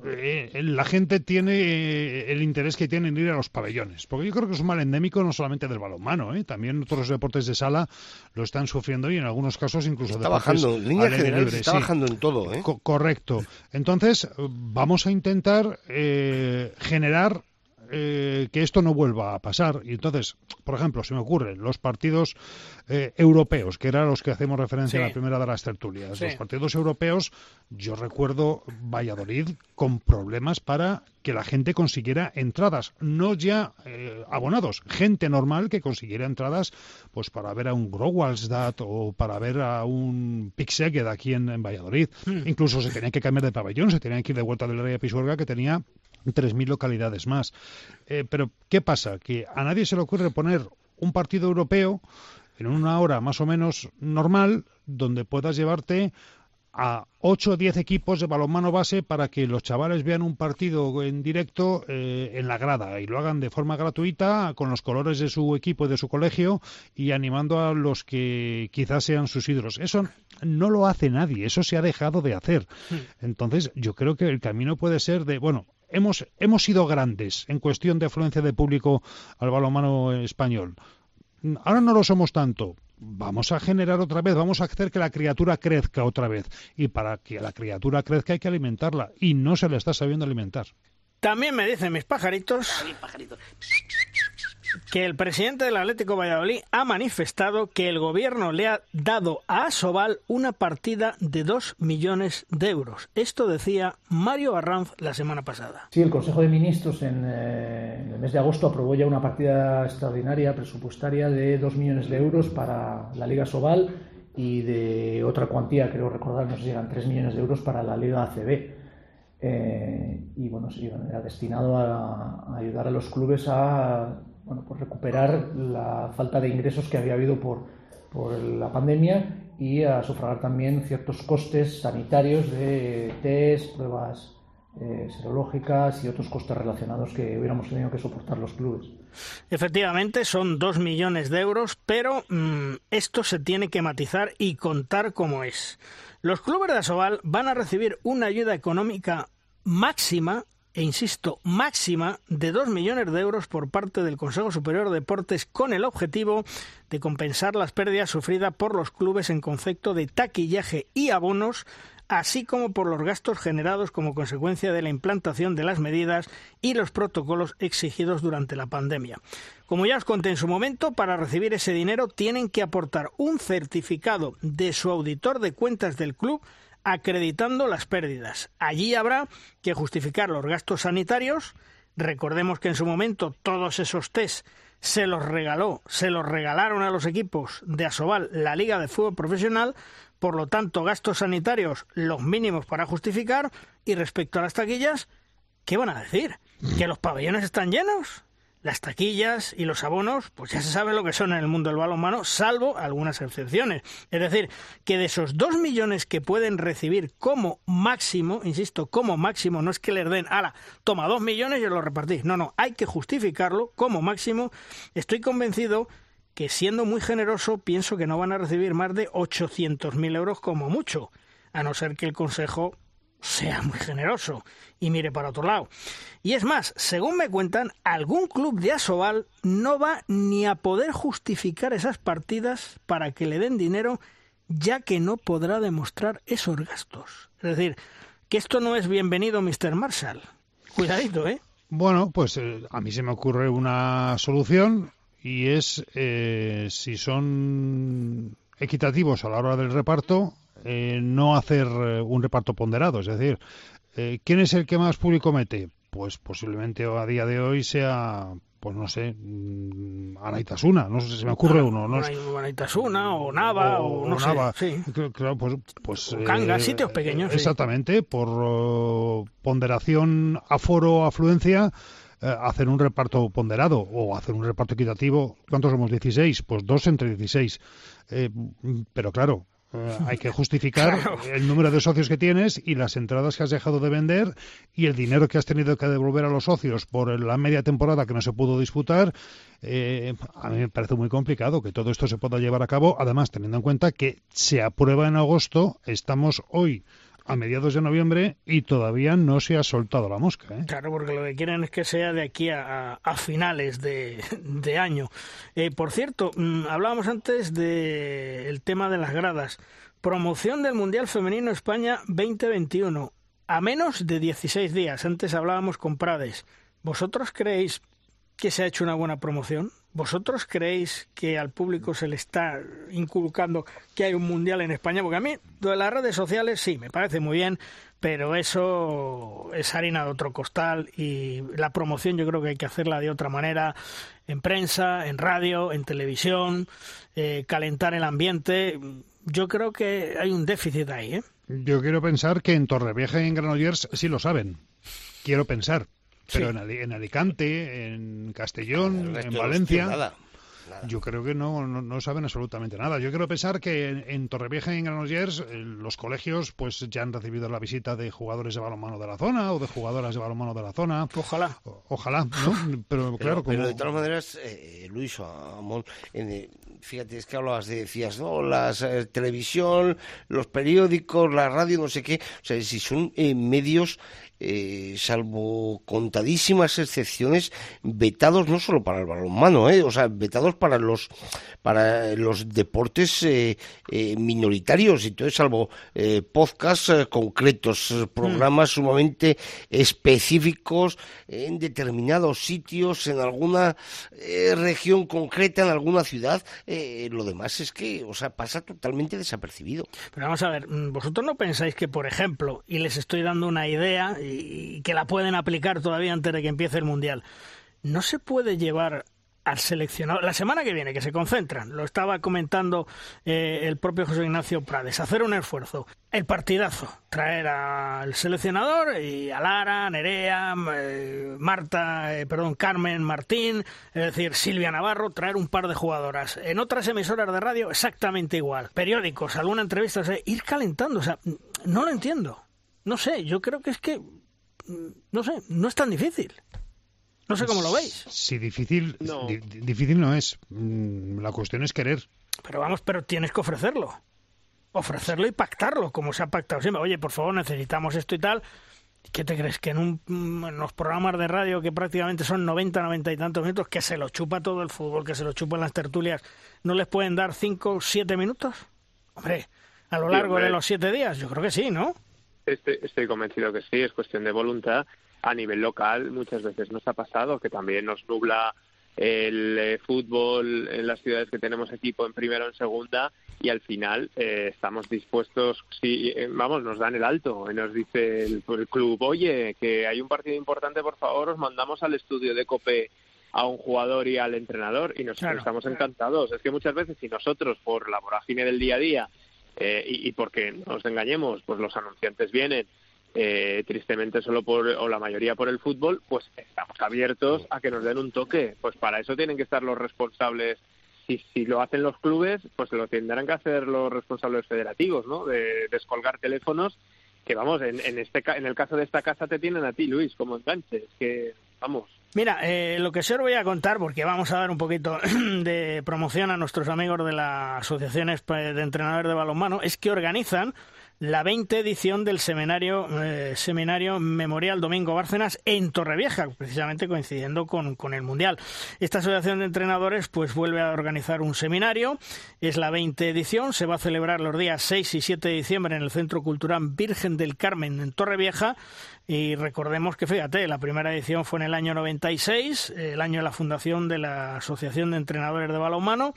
eh, la gente tiene eh, el interés que tiene en ir a los pabellones. Porque yo creo que es un mal endémico no solamente del balonmano, ¿eh? también otros deportes de sala lo están sufriendo y en algunos casos incluso está bajando, en línea general está bajando en todo. ¿eh? correcto. Entonces, vamos a intentar generar eh, que esto no vuelva a pasar. Y entonces, por ejemplo, se me ocurre los partidos eh, europeos, que eran los que hacemos referencia en la primera de las tertulias. Los partidos europeos, yo recuerdo Valladolid con problemas para que la gente consiguiera entradas, no ya eh, abonados, gente normal que consiguiera entradas pues para ver a un Growalsdat o para ver a un Pixeged aquí en, Valladolid. Hmm. Incluso se tenían que cambiar de pabellón, se tenían que ir de vuelta del área Pisuerga que tenía 3.000 localidades más. Eh, pero, ¿qué pasa? Que a nadie se le ocurre poner un partido europeo en una hora más o menos normal donde puedas llevarte a 8 o 10 equipos de balonmano base para que los chavales vean un partido en directo eh, en la grada y lo hagan de forma gratuita con los colores de su equipo y de su colegio y animando a los que quizás sean sus ídolos. Eso no lo hace nadie, eso se ha dejado de hacer. Hmm. Entonces, yo creo que el camino puede ser de, bueno, hemos, hemos sido grandes en cuestión de afluencia de público al balonmano español. Ahora no lo somos tanto. vamos a generar otra vez, vamos a hacer que la criatura crezca otra vez. Y para que la criatura crezca hay que alimentarla. Y no se le está sabiendo alimentar. También me dicen mis pajaritos que el presidente del Atlético Valladolid ha manifestado que el gobierno le ha dado a Asobal una partida de 2 millones de euros. Esto decía Mario Arranz la semana pasada. Sí, el Consejo de Ministros en, eh, el mes de agosto aprobó ya una partida extraordinaria presupuestaria de 2 millones de euros para la Liga Asobal y de otra cuantía, creo recordar, no sé si eran 3 millones de euros para la Liga ACB. Eh, y bueno, era destinado a, a ayudar a los clubes a bueno, por recuperar la falta de ingresos que había habido por, por la pandemia y a sufragar también ciertos costes sanitarios de test, pruebas eh, serológicas y otros costes relacionados que hubiéramos tenido que soportar los clubes. Efectivamente, son dos millones de euros, pero mmm, esto se tiene que matizar y contar como es. Los clubes de Asobal van a recibir una ayuda económica máxima e insisto, máxima de 2 millones de euros por parte del Consejo Superior de Deportes con el objetivo de compensar las pérdidas sufridas por los clubes en concepto de taquillaje y abonos así como por los gastos generados como consecuencia de la implantación de las medidas y los protocolos exigidos durante la pandemia. Como ya os conté en su momento, para recibir ese dinero tienen que aportar un certificado de su auditor de cuentas del club acreditando las pérdidas. Allí habrá que justificar los gastos sanitarios. Recordemos que en su momento todos esos test se los regaló, se los regalaron a los equipos de Asobal, la Liga de Fútbol Profesional, por lo tanto, gastos sanitarios los mínimos para justificar y respecto a las taquillas, ¿qué van a decir? ¿Que los pabellones están llenos? Las taquillas y los abonos, pues ya se sabe lo que son en el mundo del balonmano, salvo algunas excepciones. Es decir, que de esos dos millones que pueden recibir como máximo, insisto, como máximo, no es que les den, ala, toma dos millones y os lo repartís. No, no, hay que justificarlo como máximo. Estoy convencido que siendo muy generoso, pienso que no van a recibir más de 800.000 euros como mucho, a no ser que el Consejo sea muy generoso y mire para otro lado. Y es más, según me cuentan, algún club de Asobal no va ni a poder justificar esas partidas para que le den dinero, ya que no podrá demostrar esos gastos. Es decir, que esto no es bienvenido, Mr. Marshall. Cuidadito, ¿eh? Bueno, pues eh, a mí se me ocurre una solución y es eh, si son equitativos a la hora del reparto, eh, no hacer eh, un reparto ponderado. Es decir, eh, ¿quién es el que más público mete? Pues posiblemente a día de hoy sea, pues no sé, mm, Anaitasuna, no sé si se me ocurre uno. No Anaitasuna o Nava o, o no o Nava. sé. Sí. Claro, pues, pues o eh, sitios pequeños. Exactamente, sí. por uh, ponderación, aforo, afluencia hacer un reparto ponderado o hacer un reparto equitativo. ¿Cuántos somos? 16. Pues dos entre 16. Eh, pero claro, eh, hay que justificar claro. el número de socios que tienes y las entradas que has dejado de vender y el dinero que has tenido que devolver a los socios por la media temporada que no se pudo disputar. Eh, a mí me parece muy complicado que todo esto se pueda llevar a cabo, además teniendo en cuenta que se aprueba en agosto, estamos hoy a mediados de noviembre y todavía no se ha soltado la mosca. ¿eh? Claro, porque lo que quieren es que sea de aquí a, finales de, año. Eh, por cierto, mmm, hablábamos antes del de tema de las gradas. Promoción del Mundial Femenino España 2021. A menos de 16 días. Antes hablábamos con Prades. ¿Vosotros creéis que se ha hecho una buena promoción? ¿Vosotros creéis que al público se le está inculcando que hay un mundial en España? Porque a mí, lo de las redes sociales sí, me parece muy bien, pero eso es harina de otro costal y la promoción yo creo que hay que hacerla de otra manera, en prensa, en radio, en televisión, eh, calentar el ambiente. Yo creo que hay un déficit ahí. ¿eh? Yo quiero pensar que en Torrevieja y en Granollers sí lo saben. Quiero pensar. Pero sí. en, en, Alicante, en Castellón, en Valencia. Nada, nada. Yo creo que no, no, no, saben absolutamente nada. Yo quiero pensar que en, en Torrevieja y en Granollers eh, los colegios pues ya han recibido la visita de jugadores de balonmano de la zona o de jugadoras de balonmano de la zona. Ojalá. O, ojalá, ¿no? Pero, claro, pero, como... pero de todas maneras, eh, Luis, Amón, en, fíjate, es que hablabas de, decías, no, la eh, televisión, los periódicos, la radio, no sé qué, o sea, si son eh, medios eh, salvo contadísimas excepciones, vetados no solo para el balonmano, ¿eh? o sea, vetados para los para los deportes eh, eh, minoritarios. Entonces, salvo eh, podcasts concretos, programas mm. sumamente específicos en determinados sitios, en alguna región concreta, en alguna ciudad, lo demás es que, o sea, pasa totalmente desapercibido. Pero vamos a ver, mm, vosotros no pensáis que, por ejemplo, y les estoy dando una idea y que la pueden aplicar todavía antes de que empiece el Mundial, no se puede llevar al seleccionador. La semana que viene, que se concentran, lo estaba comentando eh, el propio José Ignacio Prades, hacer un esfuerzo. El partidazo, traer al seleccionador y a Lara, Nerea, eh, Marta, eh, perdón, Carmen Martín, es decir, Silvia Navarro, traer un par de jugadoras. En otras emisoras de radio, exactamente igual. Periódicos, alguna entrevista, ir calentando. O sea, no lo entiendo. No sé, yo creo que es que, no sé, no es tan difícil. No sé cómo lo veis. Sí, difícil no, difícil no es. Mm, la cuestión es querer. Pero vamos, pero tienes que ofrecerlo. Ofrecerlo y pactarlo, como se ha pactado siempre. Oye, por favor, necesitamos esto y tal. ¿Qué te crees? Que en, un, en los programas de radio que prácticamente son 90, 90 y tantos minutos, que se lo chupa todo el fútbol, que se lo chupan las tertulias, ¿no les pueden dar 5, 7 minutos? Hombre, a lo largo de los 7 días, yo creo que sí, ¿no? Estoy, estoy convencido que sí, es cuestión de voluntad. A nivel local muchas veces nos ha pasado que también nos nubla el eh, fútbol en las ciudades que tenemos equipo en primera o en segunda y al final eh, estamos dispuestos, si eh, vamos, nos dan el alto y nos dice el, club, oye, que hay un partido importante, por favor, os mandamos al estudio de COPE a un jugador y al entrenador y nosotros estamos encantados. Es que muchas veces si nosotros por la vorágine del día a día y, y porque no nos engañemos, pues los anunciantes vienen eh, tristemente solo por, o la mayoría por el fútbol, pues estamos abiertos a que nos den un toque. Pues para eso tienen que estar los responsables. Si, si lo hacen los clubes, pues lo tendrán que hacer los responsables federativos, ¿no? De descolgar teléfonos, que vamos, en, en, este, en el caso de esta casa te tienen a ti, Luis, como enganche. Es que, vamos, Mira, eh, lo que os voy a contar, porque vamos a dar un poquito de promoción a nuestros amigos de la Asociación de Entrenadores de Balonmano, es que organizan la 20 edición del seminario, eh, seminario Memorial Domingo Bárcenas en Torrevieja, precisamente coincidiendo con, con, el Mundial. Esta asociación de entrenadores pues vuelve a organizar un seminario, es la 20 edición, se va a celebrar los días 6 y 7 de diciembre en el Centro Cultural Virgen del Carmen en Torrevieja. Y recordemos que, fíjate, la primera edición fue en el año 96, el año de la fundación de la Asociación de Entrenadores de Balonmano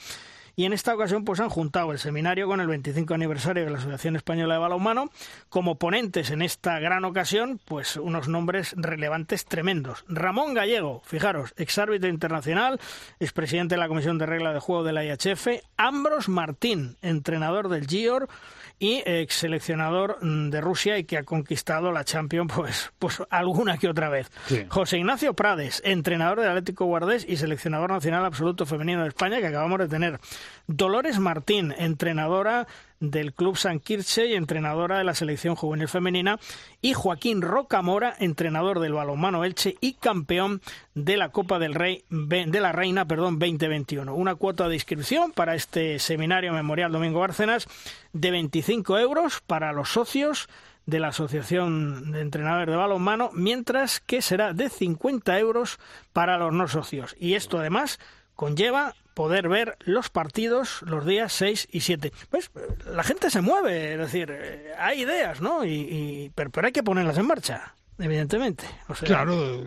y en esta ocasión pues han juntado el seminario con el 25 aniversario de la Asociación Española de Balonmano como ponentes en esta gran ocasión pues unos nombres relevantes tremendos. Ramón Gallego, fijaros, exárbitro internacional, expresidente de la Comisión de Regla de Juego de la IHF, Ambros Martín, entrenador del GIOR, y ex seleccionador de Rusia y que ha conquistado la Champions pues, pues alguna que otra vez. José Ignacio Prades, entrenador del Atlético Guardés y seleccionador nacional absoluto femenino de España que acabamos de tener. Dolores Martín, entrenadora del Club San Kirche y entrenadora de la selección juvenil femenina, y Joaquín Rocamora, entrenador del balonmano Elche y campeón de la Copa del Rey de la Reina, perdón, 2021. Una cuota de inscripción para este seminario memorial Domingo Bárcenas de 25 euros para los socios de la Asociación de Entrenadores de Balonmano, mientras que será de 50 euros para los no socios. Y esto además conlleva poder ver los partidos los días 6 y 7. Pues la gente se mueve, es decir, eh, hay ideas, ¿no? Y, pero, pero hay que ponerlas en marcha evidentemente. claro,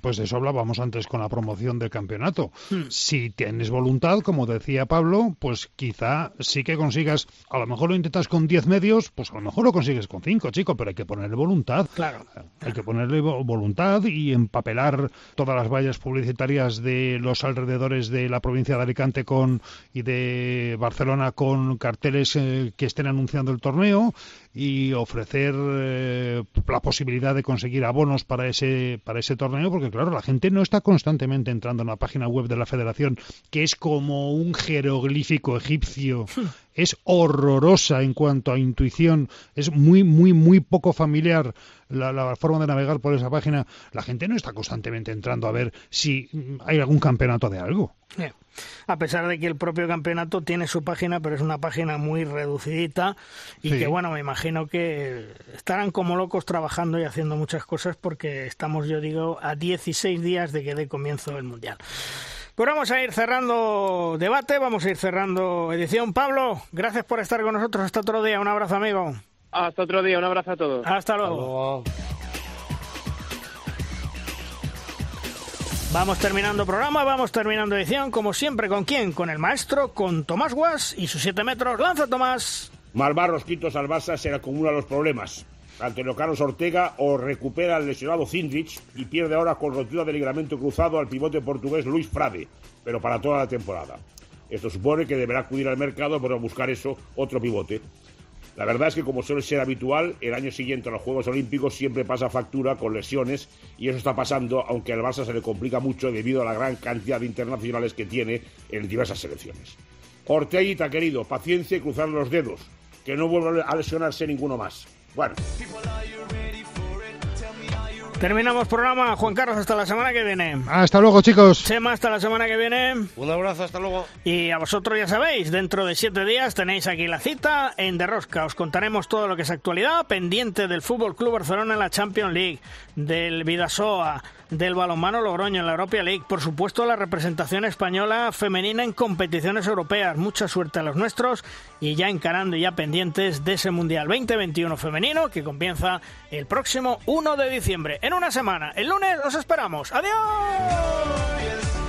pues de eso hablábamos antes con la promoción del campeonato. Hmm. Si tienes voluntad, como decía Pablo, pues quizá sí que consigas, a lo mejor lo intentas con 10 medios, pues a lo mejor lo consigues con 5, chico, pero hay que ponerle voluntad. Claro. Hay que ponerle voluntad y empapelar todas las vallas publicitarias de los alrededores de la provincia de Alicante con y de Barcelona con carteles eh, que estén anunciando el torneo y ofrecer eh, la posibilidad de conseguir abonos para ese para ese torneo porque claro la gente no está constantemente entrando en la página web de la Federación que es como un jeroglífico egipcio. Hmm. es horrorosa en cuanto a intuición. Es muy muy muy poco familiar la, forma de navegar por esa página. La gente no está constantemente entrando a ver si hay algún campeonato de algo a pesar de que el propio campeonato tiene su página, pero es una página muy reducidita y que, bueno, me imagino que estarán como locos trabajando y haciendo muchas cosas porque estamos, yo digo, a 16 días de que dé comienzo el Mundial. Pues vamos a ir cerrando debate, vamos a ir cerrando edición. Pablo, gracias por estar con nosotros hasta otro día. Un abrazo, amigo. Hasta otro día, un abrazo a todos. Hasta luego. Vamos terminando programa, vamos terminando edición, como siempre, ¿con quién? Con el maestro, con Tomás Guas y sus siete metros. ¡Lanza, Tomás! Malvar Rosquitos al Barça se acumulan los problemas. Antonio Carlos Ortega o recupera al lesionado Zindrich y pierde ahora con rotura de ligamento cruzado al pivote portugués Luis Frade, pero para toda la temporada. Esto supone que deberá acudir al mercado para buscar eso, otro pivote. La verdad es que, como suele ser habitual, el año siguiente a los Juegos Olímpicos siempre pasa factura con lesiones y eso está pasando, aunque al Barça se le complica mucho debido a la gran cantidad de internacionales que tiene en diversas selecciones. Orteguita, querido, paciencia y cruzar los dedos, que no vuelva a lesionarse ninguno más. Bueno. Terminamos programa. Juan Carlos, hasta la semana que viene. Hasta luego, chicos. Chema, hasta la semana que viene. Un abrazo, hasta luego. Y a vosotros ya sabéis, dentro de siete días tenéis aquí la cita en Derrosca. Os contaremos todo lo que es actualidad, pendiente del Fútbol Club Barcelona en la Champions League, del Vidasoa, del balonmano Logroño en la Europa League, por supuesto la representación española femenina en competiciones europeas. Mucha suerte a los nuestros y ya encarando y ya pendientes de ese Mundial 2021 femenino que comienza el próximo 1 de diciembre. En una semana, el lunes, os esperamos. ¡Adiós!